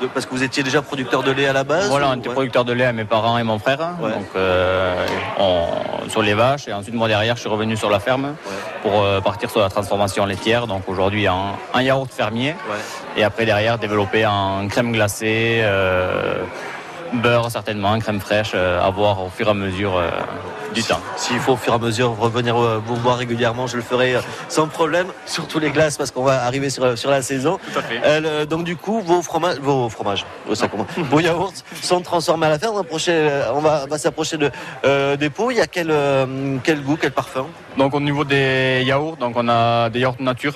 de- parce que vous étiez déjà producteur de lait à la base. Voilà, on était ouais. producteur de lait à mes parents et mon frère, donc euh, on- sur les vaches. Et ensuite, moi derrière, je suis revenu sur la ferme pour euh, partir sur la transformation laitière. Donc aujourd'hui, en, en yaourt fermier. Et après, derrière, développer en crème glacée, euh, beurre certainement, crème fraîche, euh, à voir au fur et à mesure euh, du temps. S'il faut au fur et à mesure revenir euh, vous voir régulièrement, je le ferai euh, sans problème, surtout les glaces parce qu'on va arriver sur, sur la saison. Tout à fait. Euh, donc du coup, vos fromages, vos fromages, vos yaourts sont transformés à la ferme. On va, approcher- on va, on va s'approcher de, euh, des pots. Il y a quel, euh, quel goût, quel parfum? Donc au niveau des yaourts, donc on a des yaourts nature,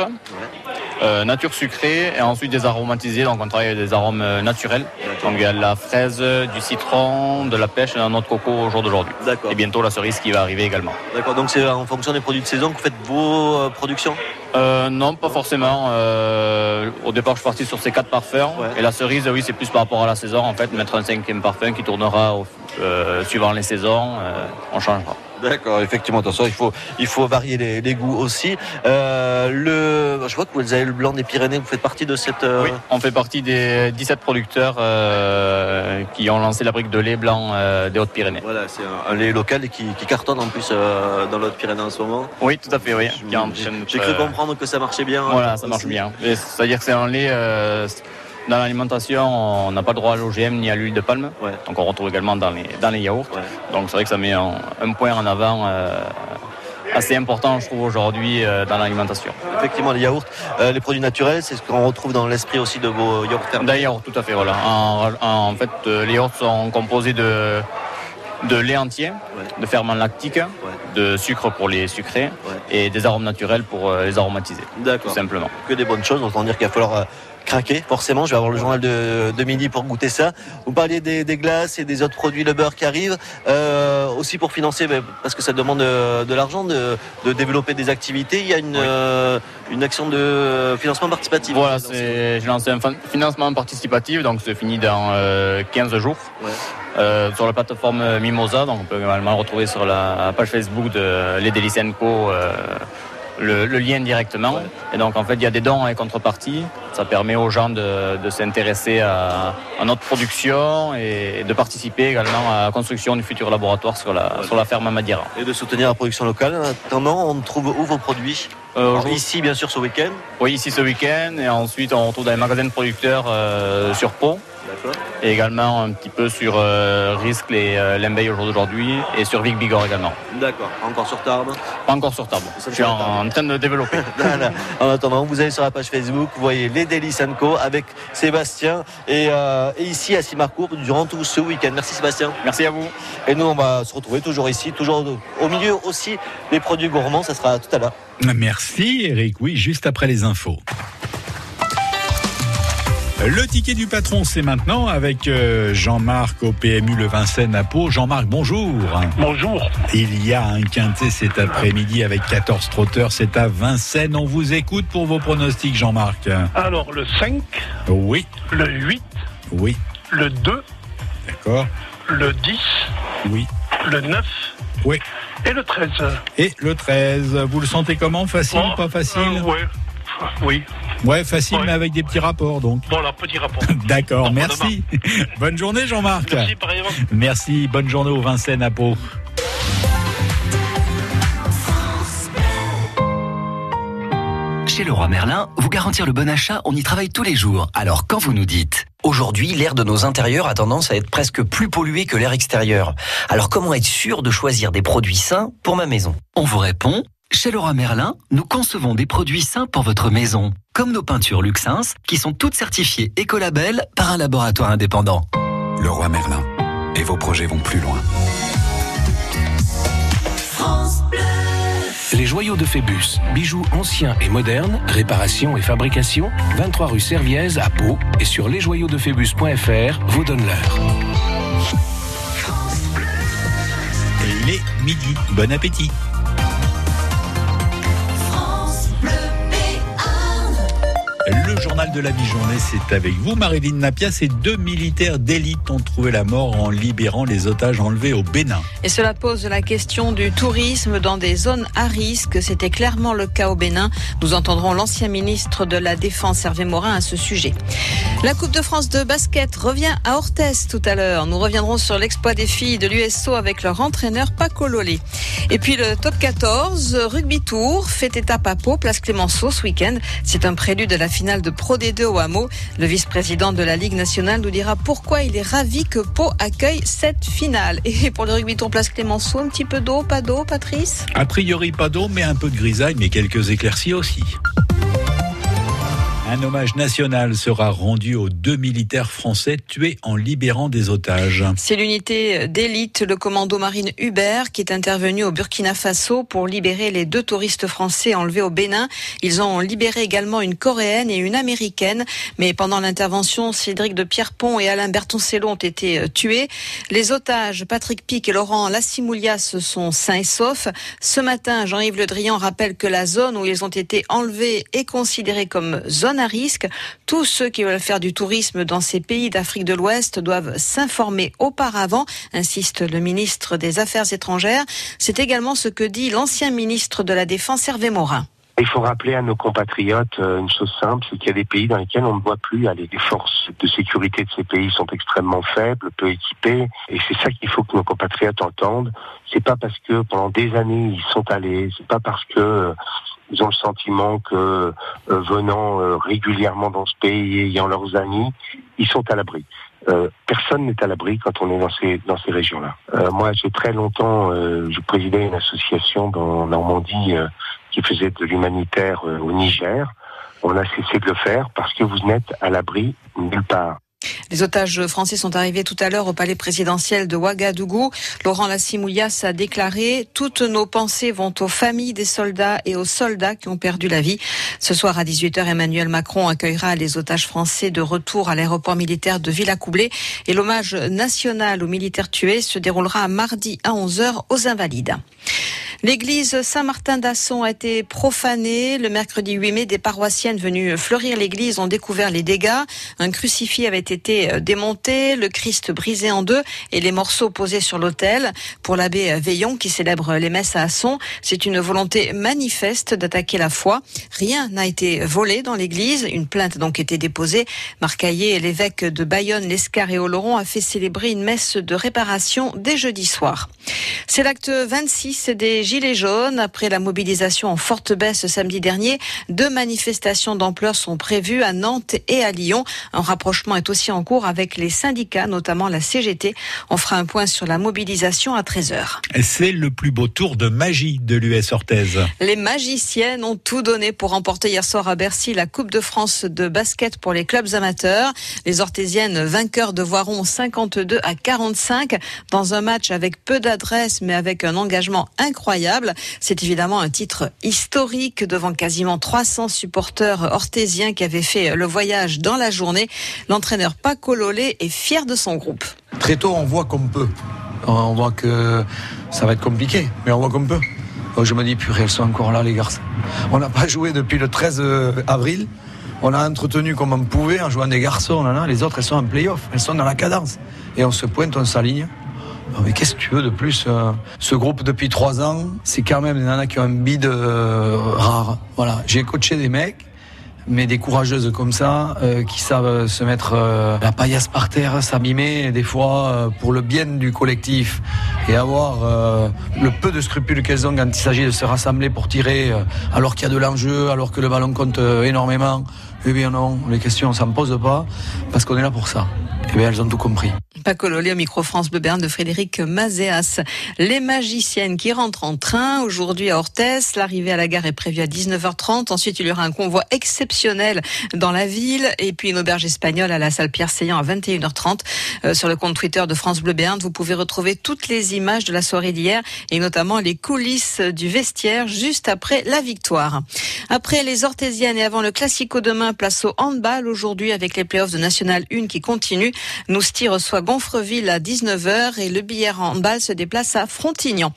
euh, nature sucrée et ensuite des aromatisés. Donc on travaille avec des arômes euh, naturels. Donc il y a de la fraise, du citron, de la pêche et un autre coco au jour d'aujourd'hui. D'accord. Et bientôt la cerise qui va arriver également. D'accord, donc c'est en fonction des produits de saison que vous faites vos euh, productions? Euh, non, pas forcément. Euh, au départ, je suis parti sur ces quatre parfums. Et la cerise, oui, c'est plus par rapport à la saison. En fait, mettre un cinquième parfum qui tournera au- euh, suivant les saisons. on changera. D'accord, effectivement, attention, il faut, il faut varier les, les goûts aussi. Euh, le, je vois que vous avez le blanc des Pyrénées, vous faites partie de cette. euh, Oui, on fait partie des 17 producteurs euh, qui ont lancé la brique de lait blanc des Hautes-Pyrénées. Voilà, c'est un, un lait local et qui, qui cartonne en plus dans l'autre Pyrénées en ce moment. Oui, tout à fait, oui. J'ai cru comprendre que ça marchait bien. Voilà, euh, ça marche aussi. bien. C'est-à-dire que c'est un lait. Dans l'alimentation, on n'a pas le droit à l'OGM ni à l'huile de palme. Donc on retrouve également dans les, dans les yaourts. Donc c'est vrai que ça met un, un point en avant euh, assez important, je trouve, aujourd'hui euh, dans l'alimentation. Effectivement, les yaourts, euh, les produits naturels, c'est ce qu'on retrouve dans l'esprit aussi de vos yaourts. D'ailleurs, tout à fait, voilà. En, en fait, les yaourts sont composés de, de lait entier, de ferment lactique, de sucre pour les sucrés et des arômes naturels pour les aromatiser. D'accord. Tout simplement. Que des bonnes choses, autant dire qu'il va falloir craquer, forcément. Je vais avoir le journal de, de midi pour goûter ça. Vous parliez des, des glaces et des autres produits, le beurre qui arrive, euh, aussi pour financer, mais parce que ça demande euh, de l'argent, de, de développer des activités. Il y a une, euh, une action de financement participatif. Voilà, c'est- j'ai lancé un fin- financement participatif, donc c'est fini dans euh, 15 jours. Euh, sur la plateforme Mimosa, donc on peut également le retrouver sur la page Facebook de Les Délices Co. euh, le, le lien directement. Et donc en fait, il y a des dons et contreparties. Ça permet aux gens de, de s'intéresser à, à notre production et de participer également à la construction du futur laboratoire sur la, sur la ferme à Madira. Et de soutenir la production locale. En attendant, on trouve où vos produits? Euh, Ici, bien sûr, ce week-end. Oui, ici ce week-end. Et ensuite, on retrouve dans les magasins de producteurs euh, sur Pau. Et également un petit peu sur euh, Risque et euh, Lembeil au jour d'aujourd'hui. Et sur Vic Bigorre également. D'accord. Encore sur Tarbes Pas encore sur table. Je suis en, en train de développer. Voilà. En attendant, vous allez sur la page Facebook, vous voyez les Délices Co avec Sébastien et, euh, et ici à Simarcourt durant tout ce week-end. Merci Sébastien. Merci à vous. Et nous, on va se retrouver toujours ici, toujours au milieu aussi des produits gourmands. Ça sera tout à l'heure. Merci Eric, oui, juste après les infos. Le ticket du patron, c'est maintenant avec euh, Jean-Marc au PMU Le Vincennes à Pau. Jean-Marc, bonjour. Bonjour. Il y a un quintet cet après-midi avec 14 trotteurs. C'est à Vincennes. On vous écoute pour vos pronostics, Jean-Marc. Alors, le 5, Oui, le 8, oui, le 2, D'accord. le 10, Oui. le 9 Oui. et le 13. Et le 13, vous le sentez comment? Facile, Bon, pas facile? euh, ouais. Oui. Ouais, facile, Ouais. mais avec des petits rapports, donc. Voilà, petit rapport. D'accord, merci. bonne journée, Jean-Marc. Merci, pareillement. Merci, bonne journée au Vincennes à Pau. Chez Leroy Merlin, vous garantir le bon achat, on y travaille tous les jours. Alors quand vous nous dites Aujourd'hui, l'air de nos intérieurs a tendance à être presque plus pollué que l'air extérieur. Alors comment être sûr de choisir des produits sains pour ma maison? On vous répond chez Leroy Merlin, nous concevons des produits sains pour votre maison, comme nos peintures Luxins, qui sont toutes certifiées Écolabel par un laboratoire indépendant. Leroy Merlin. Et vos projets vont plus loin. Les joyaux de Phébus, bijoux anciens et modernes, réparation et fabrication, 23 rue Serviez à Pau et sur lesjoyauxdephébus.fr vous donne l'heure. Est midi. Bon appétit. Le journal de la mi-journée, c'est avec vous, Marilyn Napia. Ces deux militaires d'élite ont trouvé la mort en libérant les otages enlevés au Bénin. Et cela pose la question du tourisme dans des zones à risque. C'était clairement le cas au Bénin. Nous entendrons l'ancien ministre de la Défense, Hervé Morin, à ce sujet. La Coupe de France de basket revient à Orthez tout à l'heure. Nous reviendrons sur l'exploit des filles de l'USO avec leur entraîneur Paco Lolé. Et puis le top 14, Rugby Tour, fait étape à Pau, place Clémenceau ce week-end. C'est un prélude à la finale de Pro D2 au Hameau. Le vice-président de la Ligue nationale nous dira pourquoi il est ravi que Pau accueille cette finale. Et pour le Rugby Tour, place Clémenceau, un petit peu d'eau, pas d'eau, Patrice? A priori, pas d'eau, mais un peu de grisaille, mais quelques éclaircies aussi. Un hommage national sera rendu aux deux militaires français tués en libérant des otages. C'est l'unité d'élite, le commando marine Hubert, qui est intervenu au Burkina Faso pour libérer les deux touristes français enlevés au Bénin. Ils ont libéré également une coréenne et une américaine. Mais pendant l'intervention, Cédric de Pierrepont et Alain Bertoncello ont été euh, tués. Les otages, Patrick Pic et Laurent Lassimoulias, sont sains et saufs. Ce matin, Jean-Yves Le Drian rappelle que la zone où ils ont été enlevés est considérée comme zone à risque. Tous ceux qui veulent faire du tourisme dans ces pays d'Afrique de l'Ouest doivent s'informer auparavant, insiste le ministre des Affaires étrangères. C'est également ce que dit l'ancien ministre de la Défense, Hervé Morin. Il faut rappeler à nos compatriotes euh, une chose simple, c'est qu'il y a des pays dans lesquels on ne doit plus aller. Les forces de sécurité de ces pays sont extrêmement faibles, peu équipées, et c'est ça qu'il faut que nos compatriotes entendent. C'est pas parce que pendant des années ils sont allés, c'est pas parce que euh, ils ont le sentiment que euh, venant euh, régulièrement dans ce pays et ayant leurs amis, ils sont à l'abri. Euh, personne n'est à l'abri quand on est dans ces dans ces régions-là. Euh, moi, j'ai très longtemps, euh, je présidais une association dans Normandie euh, qui faisait de l'humanitaire au Niger. On a cessé de le faire parce que vous n'êtes à l'abri nulle part. Les otages français sont arrivés tout à l'heure au palais présidentiel de Ouagadougou. Laurent Lassimoulias a déclaré Toutes nos pensées vont aux familles des soldats et aux soldats qui ont perdu la vie. Ce soir à 18h, Emmanuel Macron accueillera les otages français de retour à l'aéroport militaire de Villacoublay et l'hommage national aux militaires tués se déroulera mardi à 11h aux Invalides. L'église Saint-Martin d'Asson a été profanée. Le mercredi 8 mai, des paroissiennes venues fleurir l'église ont découvert les dégâts. Un crucifix avait été démonté, le Christ brisé en deux et les morceaux posés sur l'autel. Pour l'abbé Veillon, qui célèbre les messes à Asson, c'est une volonté manifeste d'attaquer la foi. Rien n'a été volé dans l'église. Une plainte a donc été déposée. Marc Caillé, l'évêque de Bayonne, l'Escar et Oloron, a fait célébrer une messe de réparation dès jeudi soir. C'est l'acte 26 des Gilets jaunes. Après la mobilisation en forte baisse samedi dernier, deux manifestations d'ampleur sont prévues à Nantes et à Lyon. Un rapprochement est aussi en cours avec les syndicats, notamment la CGT. On fera un point sur la mobilisation à 13h. C'est le plus beau tour de magie de l'US Orthez. Les magiciennes ont tout donné pour remporter hier soir à Bercy la Coupe de France de basket pour les clubs amateurs. Les Orthésiennes vainqueurs de Voiron 52 à 45 dans un match avec peu d'adresse mais avec un engagement incroyable. C'est évidemment un titre historique devant quasiment 300 supporters orthésiens qui avaient fait le voyage dans la journée. L'entraîneur Paco est fier de son groupe. Très tôt, on voit qu'on peut. On voit que ça va être compliqué, mais on voit qu'on peut. Donc je me dis, purée, elles sont encore là, les garçons. On n'a pas joué depuis le 13 avril. On a entretenu comme on pouvait en jouant des garçons. Les autres, elles sont en play-off. Elles sont dans la cadence. et on se pointe, on s'aligne. Non, Mais qu'est-ce que tu veux de plus euh, Ce groupe depuis trois ans, c'est quand même des nanas qui ont un bide euh, rare. Voilà, j'ai coaché des mecs, mais des courageuses comme ça, euh, qui savent se mettre euh, la paillasse par terre, s'abîmer des fois euh, pour le bien du collectif et avoir euh, le peu de scrupules qu'elles ont quand il s'agit de se rassembler pour tirer, euh, alors qu'il y a de l'enjeu, alors que le ballon compte euh, énormément. Eh bien non, les questions, ça ne me pose pas, parce qu'on est là pour ça. Eh bien, elles ont tout compris. Paco Lolé au micro France Bleu Berne de Frédéric Mazéas. Les magiciennes qui rentrent en train aujourd'hui à Orthès. L'arrivée à la gare est prévue à 19h30. Ensuite, il y aura un convoi exceptionnel dans la ville et puis une auberge espagnole à la salle Pierre Seillant à 21h30. Euh, sur le compte Twitter de France Bleu Berne, vous pouvez retrouver toutes les images de la soirée d'hier et notamment les coulisses du vestiaire juste après la victoire. Après les Orthésiennes et avant le Classico demain, place au handball aujourd'hui avec les playoffs de National 1 qui continuent. Nousti reçoit Gonfreville à 19h et le billard handball se déplace à Frontignan.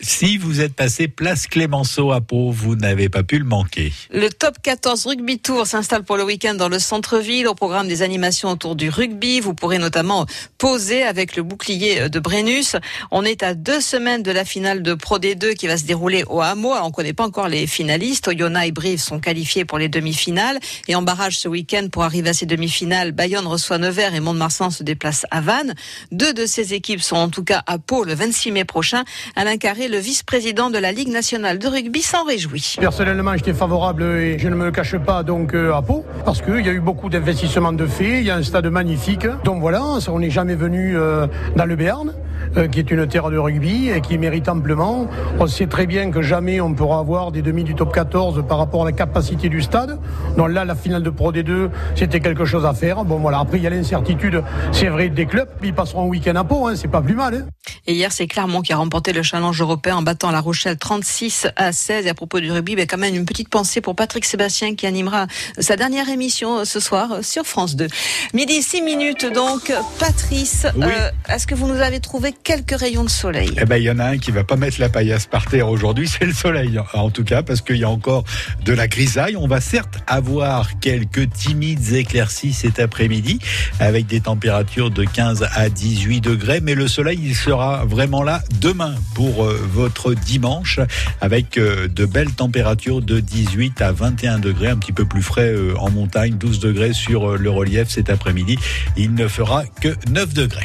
Si vous êtes passé place Clémenceau à Pau, vous n'avez pas pu le manquer. Le top 14 rugby tour s'installe pour le week-end dans le centre-ville au programme des animations autour du rugby. Vous pourrez notamment poser avec le bouclier de Brennus. On est à deux semaines de la finale de Pro D2 qui va se dérouler au Hameau. Alors, on ne connaît pas encore les finalistes. Oyonnax et Brive sont qualifiés pour les demi-finales. Et en barrage ce week-end pour arriver à ces demi-finales, Bayonne reçoit Nevers et Mont-de-Marsan se déplace à Vannes. Deux de ces équipes sont en tout cas à Pau le 26 mai prochain. Alain Carré, le vice-président de la Ligue nationale de rugby, s'en réjouit. Personnellement, j'étais favorable et je ne me cache pas donc euh, à Pau parce qu'il y a eu beaucoup d'investissements de fait, il y a un stade magnifique. Donc voilà, on n'est jamais venu euh, dans le Béarn. Euh, qui est une terre de rugby et qui mérite amplement. On sait très bien que jamais on pourra avoir des demi du top 14 par rapport à la capacité du stade. Donc là, la finale de Pro D2, c'était quelque chose à faire. Bon voilà, après il y a l'incertitude, c'est vrai, des clubs. Ils passeront un week-end à Pau, hein, c'est pas plus mal. Hein. Et hier, c'est Clermont qui a remporté le challenge européen en battant La Rochelle 36 à 16. Et à propos du rugby, ben, quand même une petite pensée pour Patrick Sébastien qui animera sa dernière émission euh, ce soir sur France 2. Midi 6 minutes donc. Patrice, Oui. euh, est-ce que vous nous avez trouvé quelques rayons de soleil Eh ben, il y en a un qui va pas mettre la paillasse par terre aujourd'hui, c'est le soleil. En tout cas, parce qu'il y a encore de la grisaille. On va certes avoir quelques timides éclaircies cet après-midi, avec des températures de 15 à 18 degrés, mais le soleil, il sera vraiment là demain pour euh, votre dimanche, avec euh, de belles températures de 18 à 21 degrés, un petit peu plus frais euh, en montagne, 12 degrés sur le relief cet après-midi. Il ne fera que 9 degrés.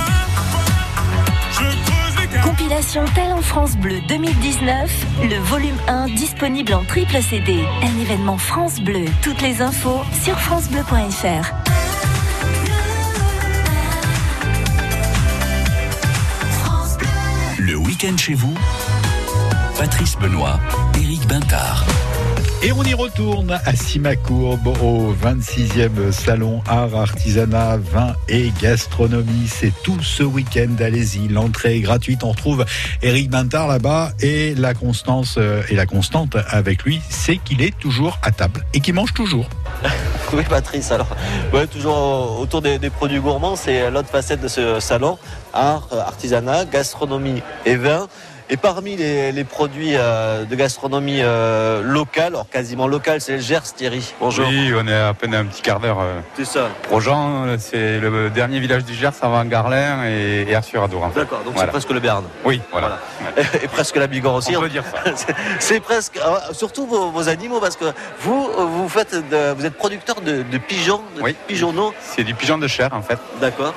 Compilation Talent France Bleu 2019, le volume 1 disponible en triple CD. Un événement France Bleu. Toutes les infos sur francebleu.fr. Le week-end chez vous, Patrice Benoît, Éric Bintard. Et on y retourne à Simacourbe au 26e salon art, artisanat, vin et gastronomie. C'est tout ce week-end. Allez-y, l'entrée est gratuite. On retrouve Eric Bintard là-bas et la constance euh, et la constante avec lui, c'est qu'il est toujours à table et qu'il mange toujours. Oui, Patrice, alors, toujours au- autour des, des produits gourmands, c'est l'autre facette de ce salon, art, artisanat, gastronomie et vin. Et parmi les, les produits euh, de gastronomie euh, locale, alors quasiment locale, c'est le Gers, Thierry. Bonjour. Oui, on est à peine un petit quart d'heure. euh, C'est ça. Projean, c'est le dernier village du Gers avant Garlin et, et Assuradour. D'accord, donc Voilà. c'est presque le Béarn. Oui, voilà. Et, et presque la Bigorre aussi. On peut dire ça. C'est- presque, ah, surtout vos, vos animaux, parce que vous, vous faites, de- vous êtes producteur de, de pigeons, de pigeonneaux. C'est du pigeon de chair en fait. D'accord.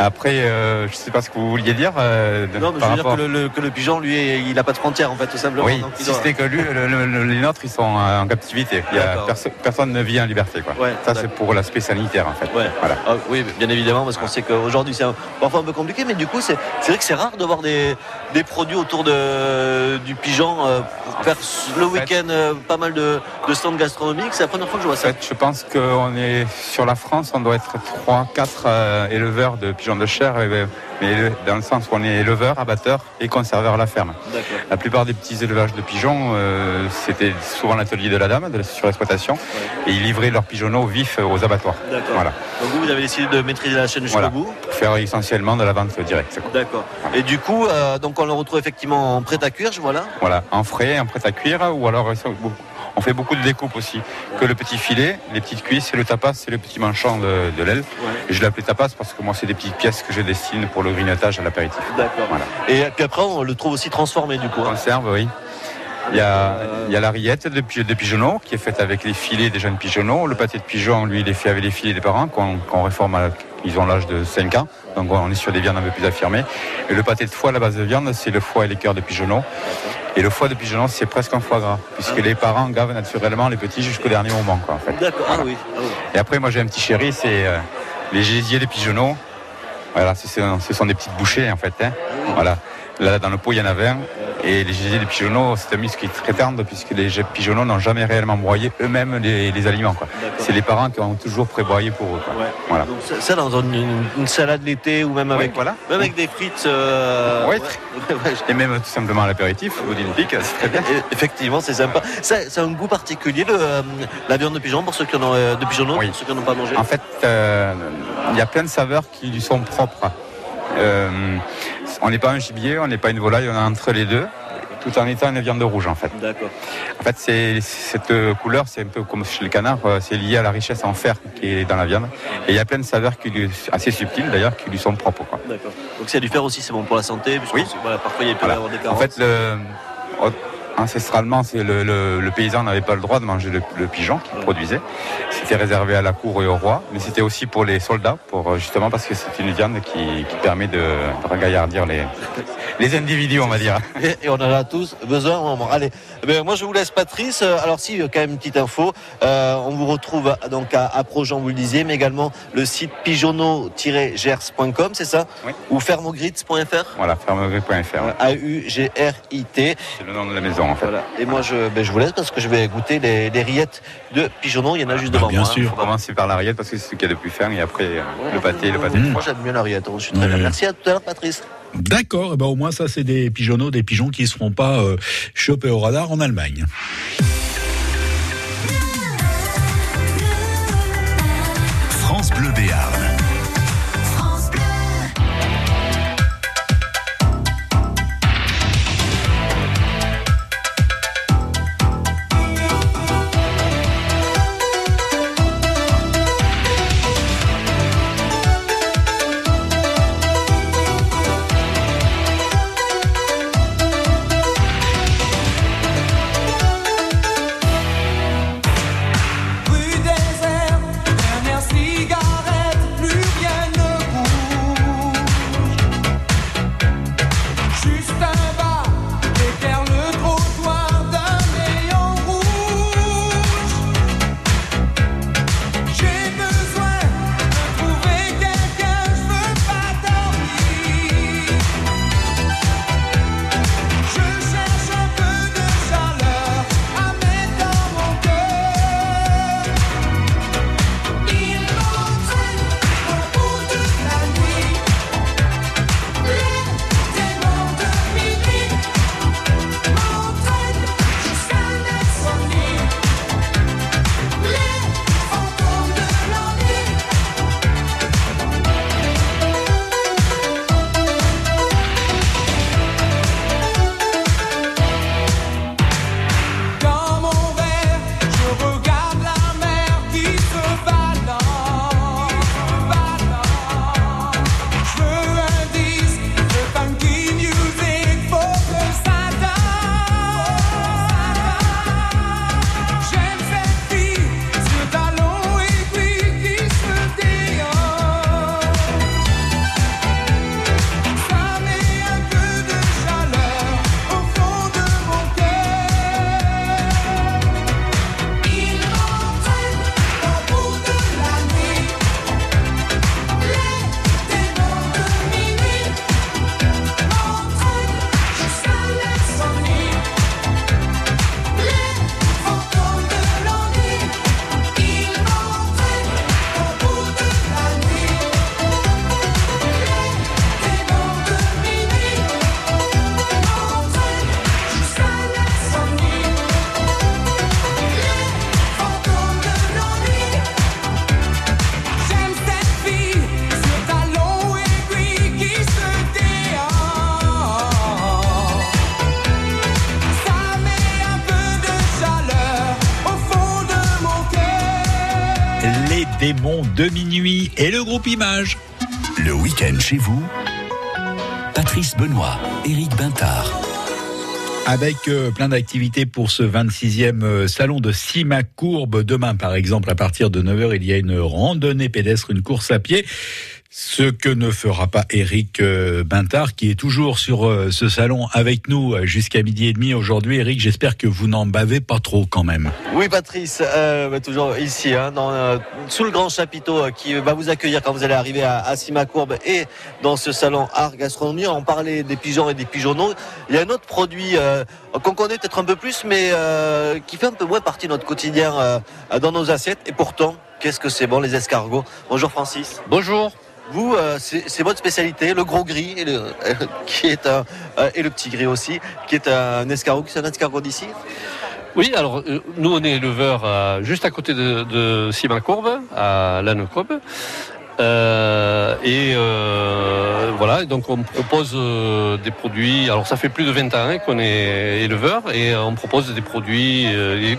Après, euh, je sais pas ce que vous vouliez dire. euh, Non, mais je veux dire que le, le- que le pigeon, lui, il n'a pas de frontières, en fait, tout simplement. Oui, Donc, si doit- c'était que lui, le- le- le- les nôtres, ils sont en captivité. Il y a D'accord. perso- personne ne vit en liberté. Quoi. Ça, c'est pour l'aspect sanitaire, en fait. Voilà. Ah, oui, bien évidemment, parce qu'on sait qu'aujourd'hui c'est un- parfois un peu compliqué, mais du coup, c'est vrai que c'est rare de voir des, des produits autour de, du pigeon. euh, faire le week-end euh, pas mal de, de stands gastronomiques. C'est la première fois que je vois En ça. fait, je pense qu'on est sur la France, on doit être 3-4 éleveurs de pigeons de chair, euh, mais dans le sens où on est éleveur, abatteur et conserveur à la ferme. D'accord. La plupart des petits élevages de pigeons, euh, c'était souvent l'atelier de la dame de la surexploitation, et ils livraient leurs pigeonneaux vifs aux abattoirs. D'accord. Voilà. Donc vous, vous avez décidé de maîtriser la chaîne jusqu'au Voilà. bout. Pour faire essentiellement de la vente directe. D'accord. Et du coup, euh, donc on le retrouve effectivement en prêt à cuire, je vois là. Voilà, en frais, en prêt à cuire, ou alors euh, beaucoup- on fait beaucoup de découpes aussi. Que le petit filet, les petites cuisses et le tapas, c'est le petit manchon de, de l'aile. Et je l'appelle tapas parce que moi, c'est des petites pièces que je destine pour le grignotage à l'apéritif. D'accord. Voilà. Et puis après, on le trouve aussi transformé du coup. hein. Conserve, oui. Il y a, il y a la rillette de, de pigeonneau qui est faite avec les filets des jeunes pigeonneaux. Le pâté de pigeon, lui, il est fait avec les filets des parents qu'on réforme à ils ont l'âge de 5 ans. Donc on est sur des viandes un peu plus affirmées. Et le pâté de foie, la base de viande, c'est le foie et les cœurs de pigeonneau. Et le foie de pigeonneau, c'est presque un foie gras, puisque les parents gavent naturellement les petits jusqu'au dernier moment. Quoi, en fait. D'accord. Ah oui. ah oui. Et après, moi, j'ai un petit chéri, c'est euh, les gésiers des pigeonneaux. Voilà, ce sont, ce sont des petites bouchées, en fait. hein. Voilà. Là, dans le pot, il y en avait un. Et les gésiers des pigeonneaux, c'est un muscle qui est très tendre, puisque les pigeonneaux n'ont jamais réellement broyé eux-mêmes les, les aliments. quoi. C'est les parents qui ont toujours préboyé pour eux. quoi. Voilà. Donc ça, dans une, salade l'été ou même avec, voilà. même avec des frites. euh, Ouais, Et même tout simplement à l'apéritif, au pique, c'est très bien. Effectivement, c'est sympa. Ça, C'est un goût particulier, le, euh, la viande de pigeon, pour ceux qui en ont, euh, de pigeonneau, pour ceux qui n'en ont pas mangé. En fait, il y a plein de saveurs qui lui sont propres. On n'est pas un gibier, on n'est pas une volaille, on est entre les deux, tout en étant une viande rouge en fait. D'accord. En fait, c'est cette couleur, c'est un peu comme chez le canard, c'est lié à la richesse en fer qui est dans la viande. Et il y a plein de saveurs qui lui, assez subtiles d'ailleurs, qui lui sont propres. Quoi. D'accord. Donc c'est à du faire aussi, c'est bon pour la santé, puisque Oui. voilà, parfois il y a Voilà. avoir des En carences. fait, le, ancestralement, c'est le, le- le paysan n'avait pas le droit de manger le, le pigeon qu'il produisait. C'était réservé à la cour et au roi, mais c'était aussi pour les soldats, pour euh, justement parce que c'est une viande qui, qui permet de, regaillardir les, les individus, on va dire. Et, et on en a tous besoin. Allez, Eh bien, moi je vous laisse Patrice. Euh, Alors si, quand même une petite info. Euh, on vous retrouve à- donc à, à Projean, vous le disiez, mais également le site pigeonneau-gers.com, c'est ça Oui. Ou fermogrits.fr Voilà, fermerie.fr. A-U-G-R-I-T. C'est le nom de la maison en fait. Voilà. Et moi je, ben, je vous laisse parce que je vais goûter les, les rillettes de pigeonneau. Il y en a juste devant bien moi. hein. sûr. On va commencer par la rillette parce que c'est ce qu'il y a de plus fin et après euh, le pâté, le pâté. Moi j'aime bien la rillette. Je suis très bien. Ouais. Merci à tout à l'heure, Patrice. D'accord, eh ben au moins ça c'est des pigeonneaux, des pigeons qui ne seront pas euh, chopés au radar en Allemagne. France Bleu Béarn. Chez vous, Patrice Benoît, Éric Bintard. Avec euh, plein d'activités pour ce 26e euh, salon de Simacourbe. Demain, par exemple, à partir de 9h, il y a une randonnée pédestre, une course à pied. Ce que ne fera pas Eric euh, Bintard, qui est toujours sur euh, ce salon avec nous euh, jusqu'à midi et demi aujourd'hui. Eric, j'espère que vous n'en bavez pas trop quand même. Oui, Patrice, euh, bah, toujours ici, hein, dans, euh, sous le grand chapiteau euh, qui va vous accueillir quand vous allez arriver à, à Simacourbe et dans ce salon art gastronomie. On parlait des pigeons et des pigeonneaux. Il y a un autre produit euh, qu'on connaît peut-être un peu plus, mais euh, qui fait un peu moins partie de notre quotidien euh, dans nos assiettes. Et pourtant, qu'est-ce que c'est bon, les escargots? Bonjour Francis. Bonjour. Vous, euh, c'est votre spécialité, le gros gris et le, qui est un, euh, et le petit gris aussi, qui est un escargot, c'est un escargot d'ici. Oui, alors euh, nous on est éleveurs euh, juste à côté de, de Simacourbe, à Lannecourbe. Et voilà, donc on propose des produits. Alors ça fait plus de 20 ans qu'on est éleveur et on propose des produits,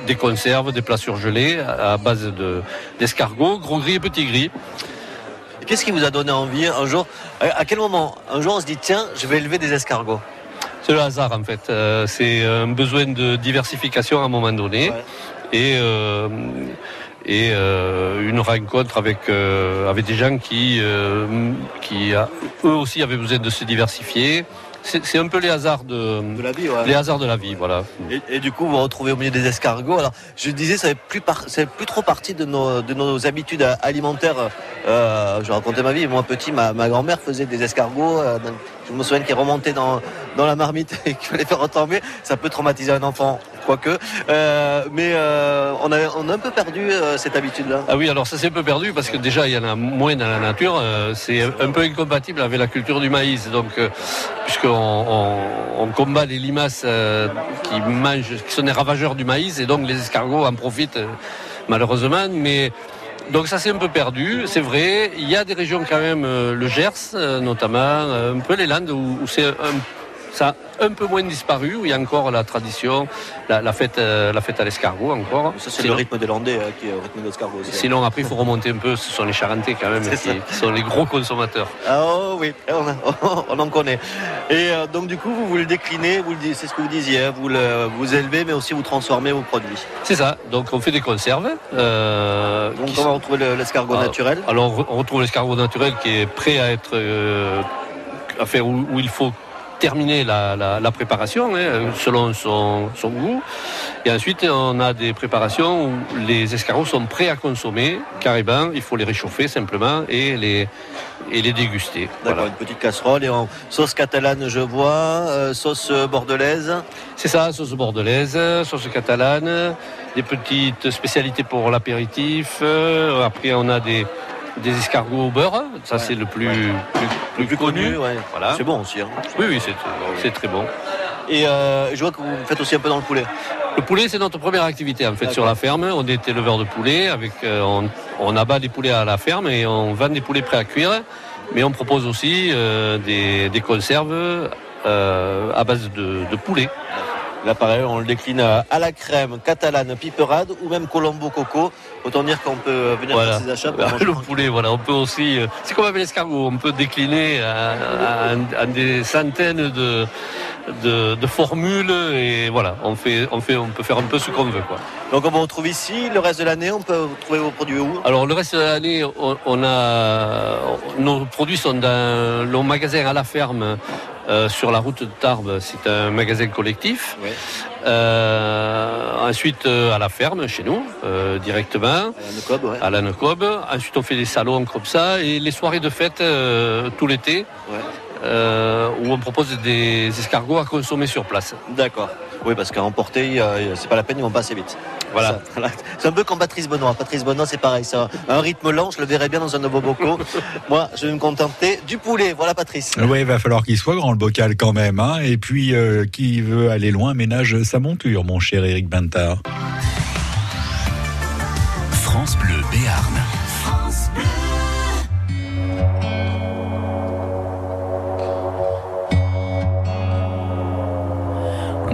des conserves, des plats surgelés à, base de d'escargots, gros gris et petit gris. Qu'est-ce qui vous a donné envie un jour À quel moment Un jour on se dit tiens, je vais élever des escargots? C'est le hasard en fait. Euh, c'est un besoin de diversification à un moment donné. Et, euh, et euh, une rencontre avec, euh, avec des gens qui, euh, qui a- eux aussi avaient besoin de se diversifier. C'est un peu les hasards de, De la vie, ouais. les hasards de la vie, voilà. Et, et du coup, vous vous retrouvez au milieu des escargots. Alors, je disais, ça n'est plus, par- ça fait plus trop partie de nos, de nos habitudes alimentaires. Euh, je racontais ma vie. Moi, petit, ma, ma grand-mère faisait des escargots. euh, je me souviens qu'elle remontait dans, dans la marmite et qu'il fallait faire retomber. Ça peut traumatiser un enfant, quoique. Euh, mais euh, on, a, on a un peu perdu euh, cette habitude-là. Ah oui, alors ça s'est un peu perdu parce que déjà il y en a moins dans la nature. c'est un peu incompatible avec la culture du maïs. Donc, puisqu'on on, on combat les limaces qui mangent, qui sont des ravageurs du maïs, et donc les escargots en profitent malheureusement. Mais donc ça s'est un peu perdu, c'est vrai. Il y a des régions quand même, le Gers notamment, un peu les Landes où, où c'est un ça a un peu moins disparu, où il y a encore la tradition, la, la fête, euh, la fête à l'escargot encore. Ça, c'est le rythme des Landais euh, qui est au rythme des escargots aussi. Sinon, après, il faut remonter un peu. Ce sont les Charentais, quand même, qui, sont les gros consommateurs. Ah oh oui, on, a- on en connaît. Et euh, donc du coup, vous, vous le déclinez, vous le c'est ce que vous disiez, hein, vous le vous élevez, mais aussi vous transformez vos produits. C'est ça. Donc, on fait des conserves. euh, Donc on va retrouver le- l'escargot Ah, naturel. Alors, on retrouve l'escargot naturel qui est prêt à être. à faire où, où il faut terminer la, la- la préparation hein, selon son, son goût. Et ensuite, on a des préparations où les escargots sont prêts à consommer carrément. Il faut les réchauffer simplement et les, et les déguster. D'accord, une petite casserole et en sauce catalane, je vois, euh, sauce bordelaise. C'est ça, sauce bordelaise, sauce catalane, des petites spécialités pour l'apéritif. Euh, Après, on a des, des escargots au beurre. Ça, c'est le plus, plus, plus connu. ouais. Voilà. C'est bon aussi. hein. Oui, oui, c'est c'est très bon. Et euh, je vois que vous faites aussi un peu dans le poulet. Le poulet, c'est notre première activité en fait sur la ferme. On est éleveur de poulets. Avec, euh, on, on abat des poulets à la ferme et on vend des poulets prêts à cuire. Mais on propose aussi euh, des, des conserves à base de, de poulet. Là, pareil, on le décline à la crème, catalane, piperade ou même colombo coco. Autant dire qu'on peut venir Voilà. faire ses achats pour manger Le poulet, voilà, on peut aussi. euh, C'est comme avec l'escargot, on peut décliner à, à- à des centaines de, de, de formules et voilà, on fait, on fait, on peut faire un peu ce qu'on veut, quoi. Donc on vous retrouve ici, le reste de l'année, on peut trouver vos produits où? Alors le reste de l'année, on, on a nos produits sont dans le magasin à la ferme euh, sur la route de Tarbes. C'est un magasin collectif. Euh, ensuite euh, à la ferme chez nous directement. À la Necob. Ensuite on fait des salons comme ça et les soirées de fête tout l'été. où on propose des escargots à consommer sur place. D'accord. Oui, parce qu'à emporter, euh, c'est pas la peine, ils vont pas assez vite. Voilà. C'est un peu comme Patrice Benoît. Patrice Benoît, c'est pareil. C'est un, un rythme lent, je le verrai bien dans un nouveau bocaux. Moi, je vais me contenter du poulet. Voilà, Patrice. Oui, il va falloir qu'il soit grand le bocal quand même. Hein. Et puis, euh, qui veut aller loin ménage sa monture, mon cher Eric Bintard. France Bleu Béarn.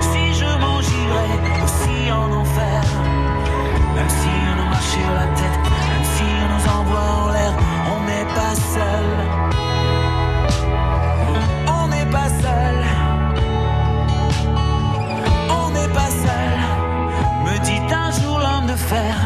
Si je m'en j'irai aussi en enfer. Même si on nous marche sur la tête, même si on nous envoie en l'air, on n'est pas seul. On n'est pas seul. On n'est pas seul. Me dit un jour l'homme de fer.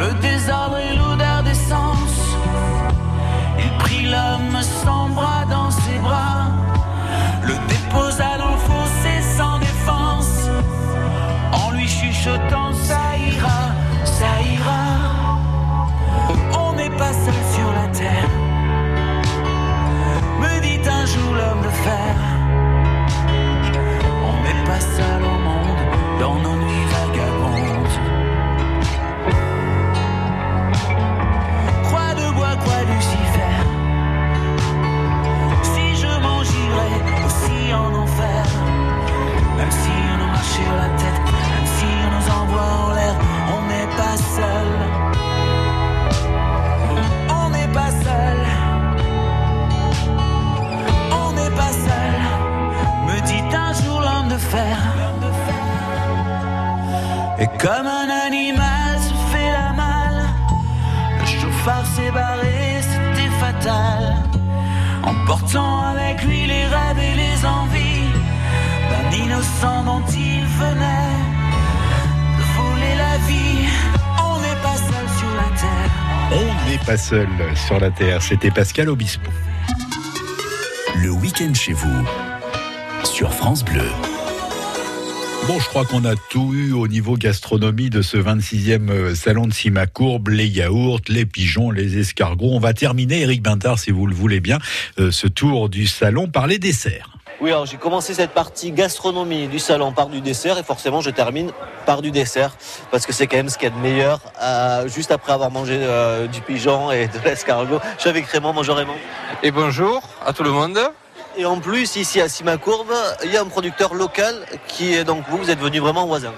Le désordre et l'odeur d'essence, il prit l'homme sans bras dans ses bras, le déposa dans le fossé sans défense, en lui chuchotant ça ira, la tête, même si on nous envoie en l'air, on n'est pas seul. On n'est pas seul. On n'est pas seul. Me dit un jour l'homme de fer. Et comme un animal se fait la malle. Le chauffard s'est barré, c'était fatal. Emportant avec lui les rêves et les envies On n'est pas seul sur la terre. On n'est pas seul sur la Terre. C'était Pascal Obispo. Le week-end chez vous, sur France Bleu. Bon, je crois qu'on a tout eu au niveau gastronomie de ce 26e euh, salon de Simacourbe, les yaourts, les pigeons, les escargots. On va terminer, Eric Bintard, si vous le voulez bien, euh, ce tour du salon par les desserts. Oui, alors j'ai commencé cette partie gastronomie du salon par du dessert et forcément je termine par du dessert parce que c'est quand même ce qu'il y a de meilleur euh, juste après avoir mangé euh, du pigeon et de l'escargot. Je suis avec Raymond, bonjour Raymond. Et bonjour à tout le monde. Et en plus, ici à Simacourbe, il y a un producteur local qui est donc vous, vous êtes venu vraiment voisin.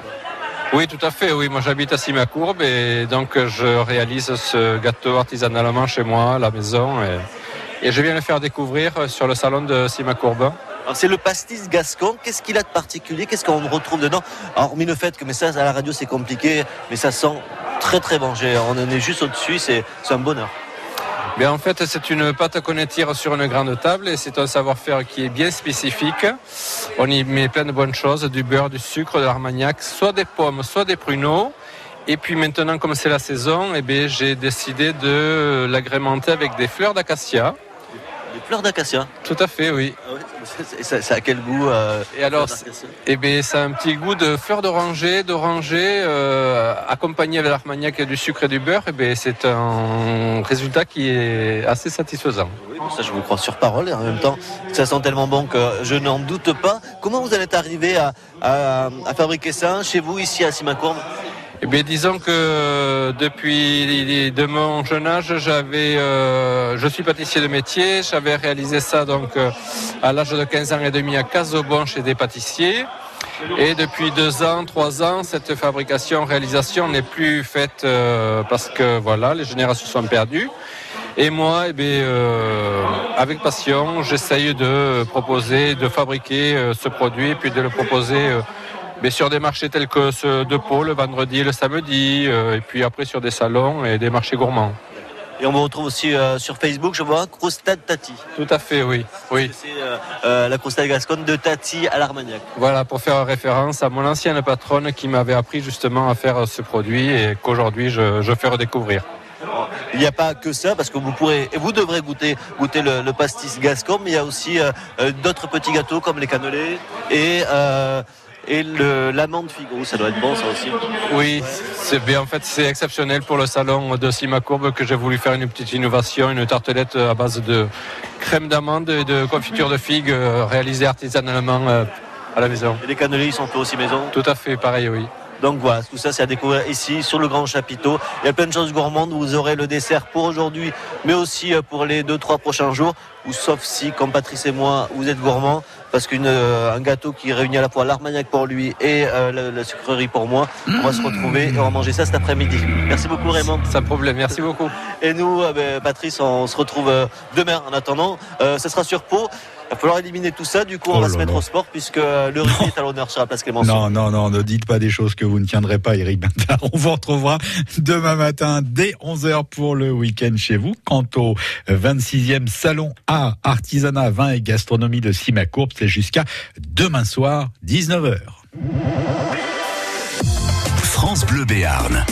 Oui, tout à fait. Oui, moi j'habite à Simacourbe et donc je réalise ce gâteau artisanalement chez moi, à la maison. Et, et je viens le faire découvrir sur le salon de Simacourbe. C'est le pastis gascon. Qu'est-ce qu'il a de particulier? Qu'est-ce qu'on retrouve dedans? Hormis le fait que mais ça à la radio c'est compliqué, mais ça sent très très bon. On en est juste au-dessus, c'est un bonheur. En fait, c'est une pâte qu'on étire sur une grande table et c'est un savoir-faire qui est bien spécifique. On y met plein de bonnes choses, du beurre, du sucre, de l'armagnac, soit des pommes, soit des pruneaux. Et puis maintenant, comme c'est la saison, eh j'ai décidé de l'agrémenter avec des fleurs d'acacia. Des fleurs d'acacia Tout à fait, oui. Ah ouais, c'est- ça, a quel goût euh, Et alors, eh bien, ça a un petit goût de fleur d'oranger, d'oranger, euh, accompagné avec l'armagnac et du sucre et du beurre. Eh bien, c'est un résultat qui est assez satisfaisant. Oui, ça je vous crois sur parole et en même temps ça sent tellement bon que je n'en doute pas. Comment vous en êtes arrivé à, à- à fabriquer ça chez vous ici à Simacourbe? Eh bien, disons que depuis de mon jeune âge, j'avais, euh, je suis pâtissier de métier. J'avais réalisé ça donc euh, à l'âge de 15 ans et demi à Casobon chez des pâtissiers. Et depuis deux ans, trois ans, cette fabrication, réalisation n'est plus faite euh, parce que voilà, les générations sont perdues. Et moi, eh bien, euh, avec passion, j'essaye de proposer, de fabriquer euh, ce produit, puis de le proposer euh, mais sur des marchés tels que ceux de Pau, le vendredi et le samedi, euh, et puis après sur des salons et des marchés gourmands. Et on me retrouve aussi euh, sur Facebook, je vois, Crostade Tati. Tout à fait, oui. oui. C'est euh, euh, la Crostade Gasconne de Tati à l'Armagnac. Voilà, pour faire référence à mon ancienne patronne qui m'avait appris justement à faire ce produit et qu'aujourd'hui je, je fais redécouvrir. Il n'y a pas que ça, parce que vous pourrez, et vous devrez goûter, goûter le, le pastis gascon, mais il y a aussi euh, d'autres petits gâteaux comme les cannelés et, euh, et l'amande figo. Ça doit être bon, ça aussi. Oui, c'est bien. En fait, c'est exceptionnel pour le salon de Simacourbe que j'ai voulu faire une petite innovation, une tartelette à base de crème d'amande et de confiture de figues euh, réalisée artisanalement euh, à la maison. Et les cannelés, sont faits aussi maison? Tout à fait, pareil, oui. Donc voilà, tout ça c'est à découvrir ici sur le Grand Chapiteau. Il y a plein de choses gourmandes. Vous aurez le dessert pour aujourd'hui, mais aussi euh, pour les deux trois prochains jours. Ou sauf si, comme Patrice et moi, vous êtes gourmands, parce qu'un gâteau qui réunit à la fois l'armagnac pour lui et euh, la, la sucrerie pour moi, on va se retrouver et on va manger ça cet après-midi. Merci beaucoup Raymond. Sans problème, merci beaucoup. Et nous, euh, ben, Patrice, on se retrouve euh, demain. En attendant, euh, ce sera sur Pau. Il va falloir éliminer tout ça. Du coup, on Oh va se mettre au sport puisque le rugby est à l'honneur sur la place Clémenceau. Non, non, non, ne dites pas des choses que vous ne tiendrez pas, Eric Bintard. On vous retrouvera demain matin dès 11h pour le week-end chez vous. Quant au 26e salon art, artisanat, vin et gastronomie de Simacourbe, c'est jusqu'à demain soir, 19h. France Bleu Béarn.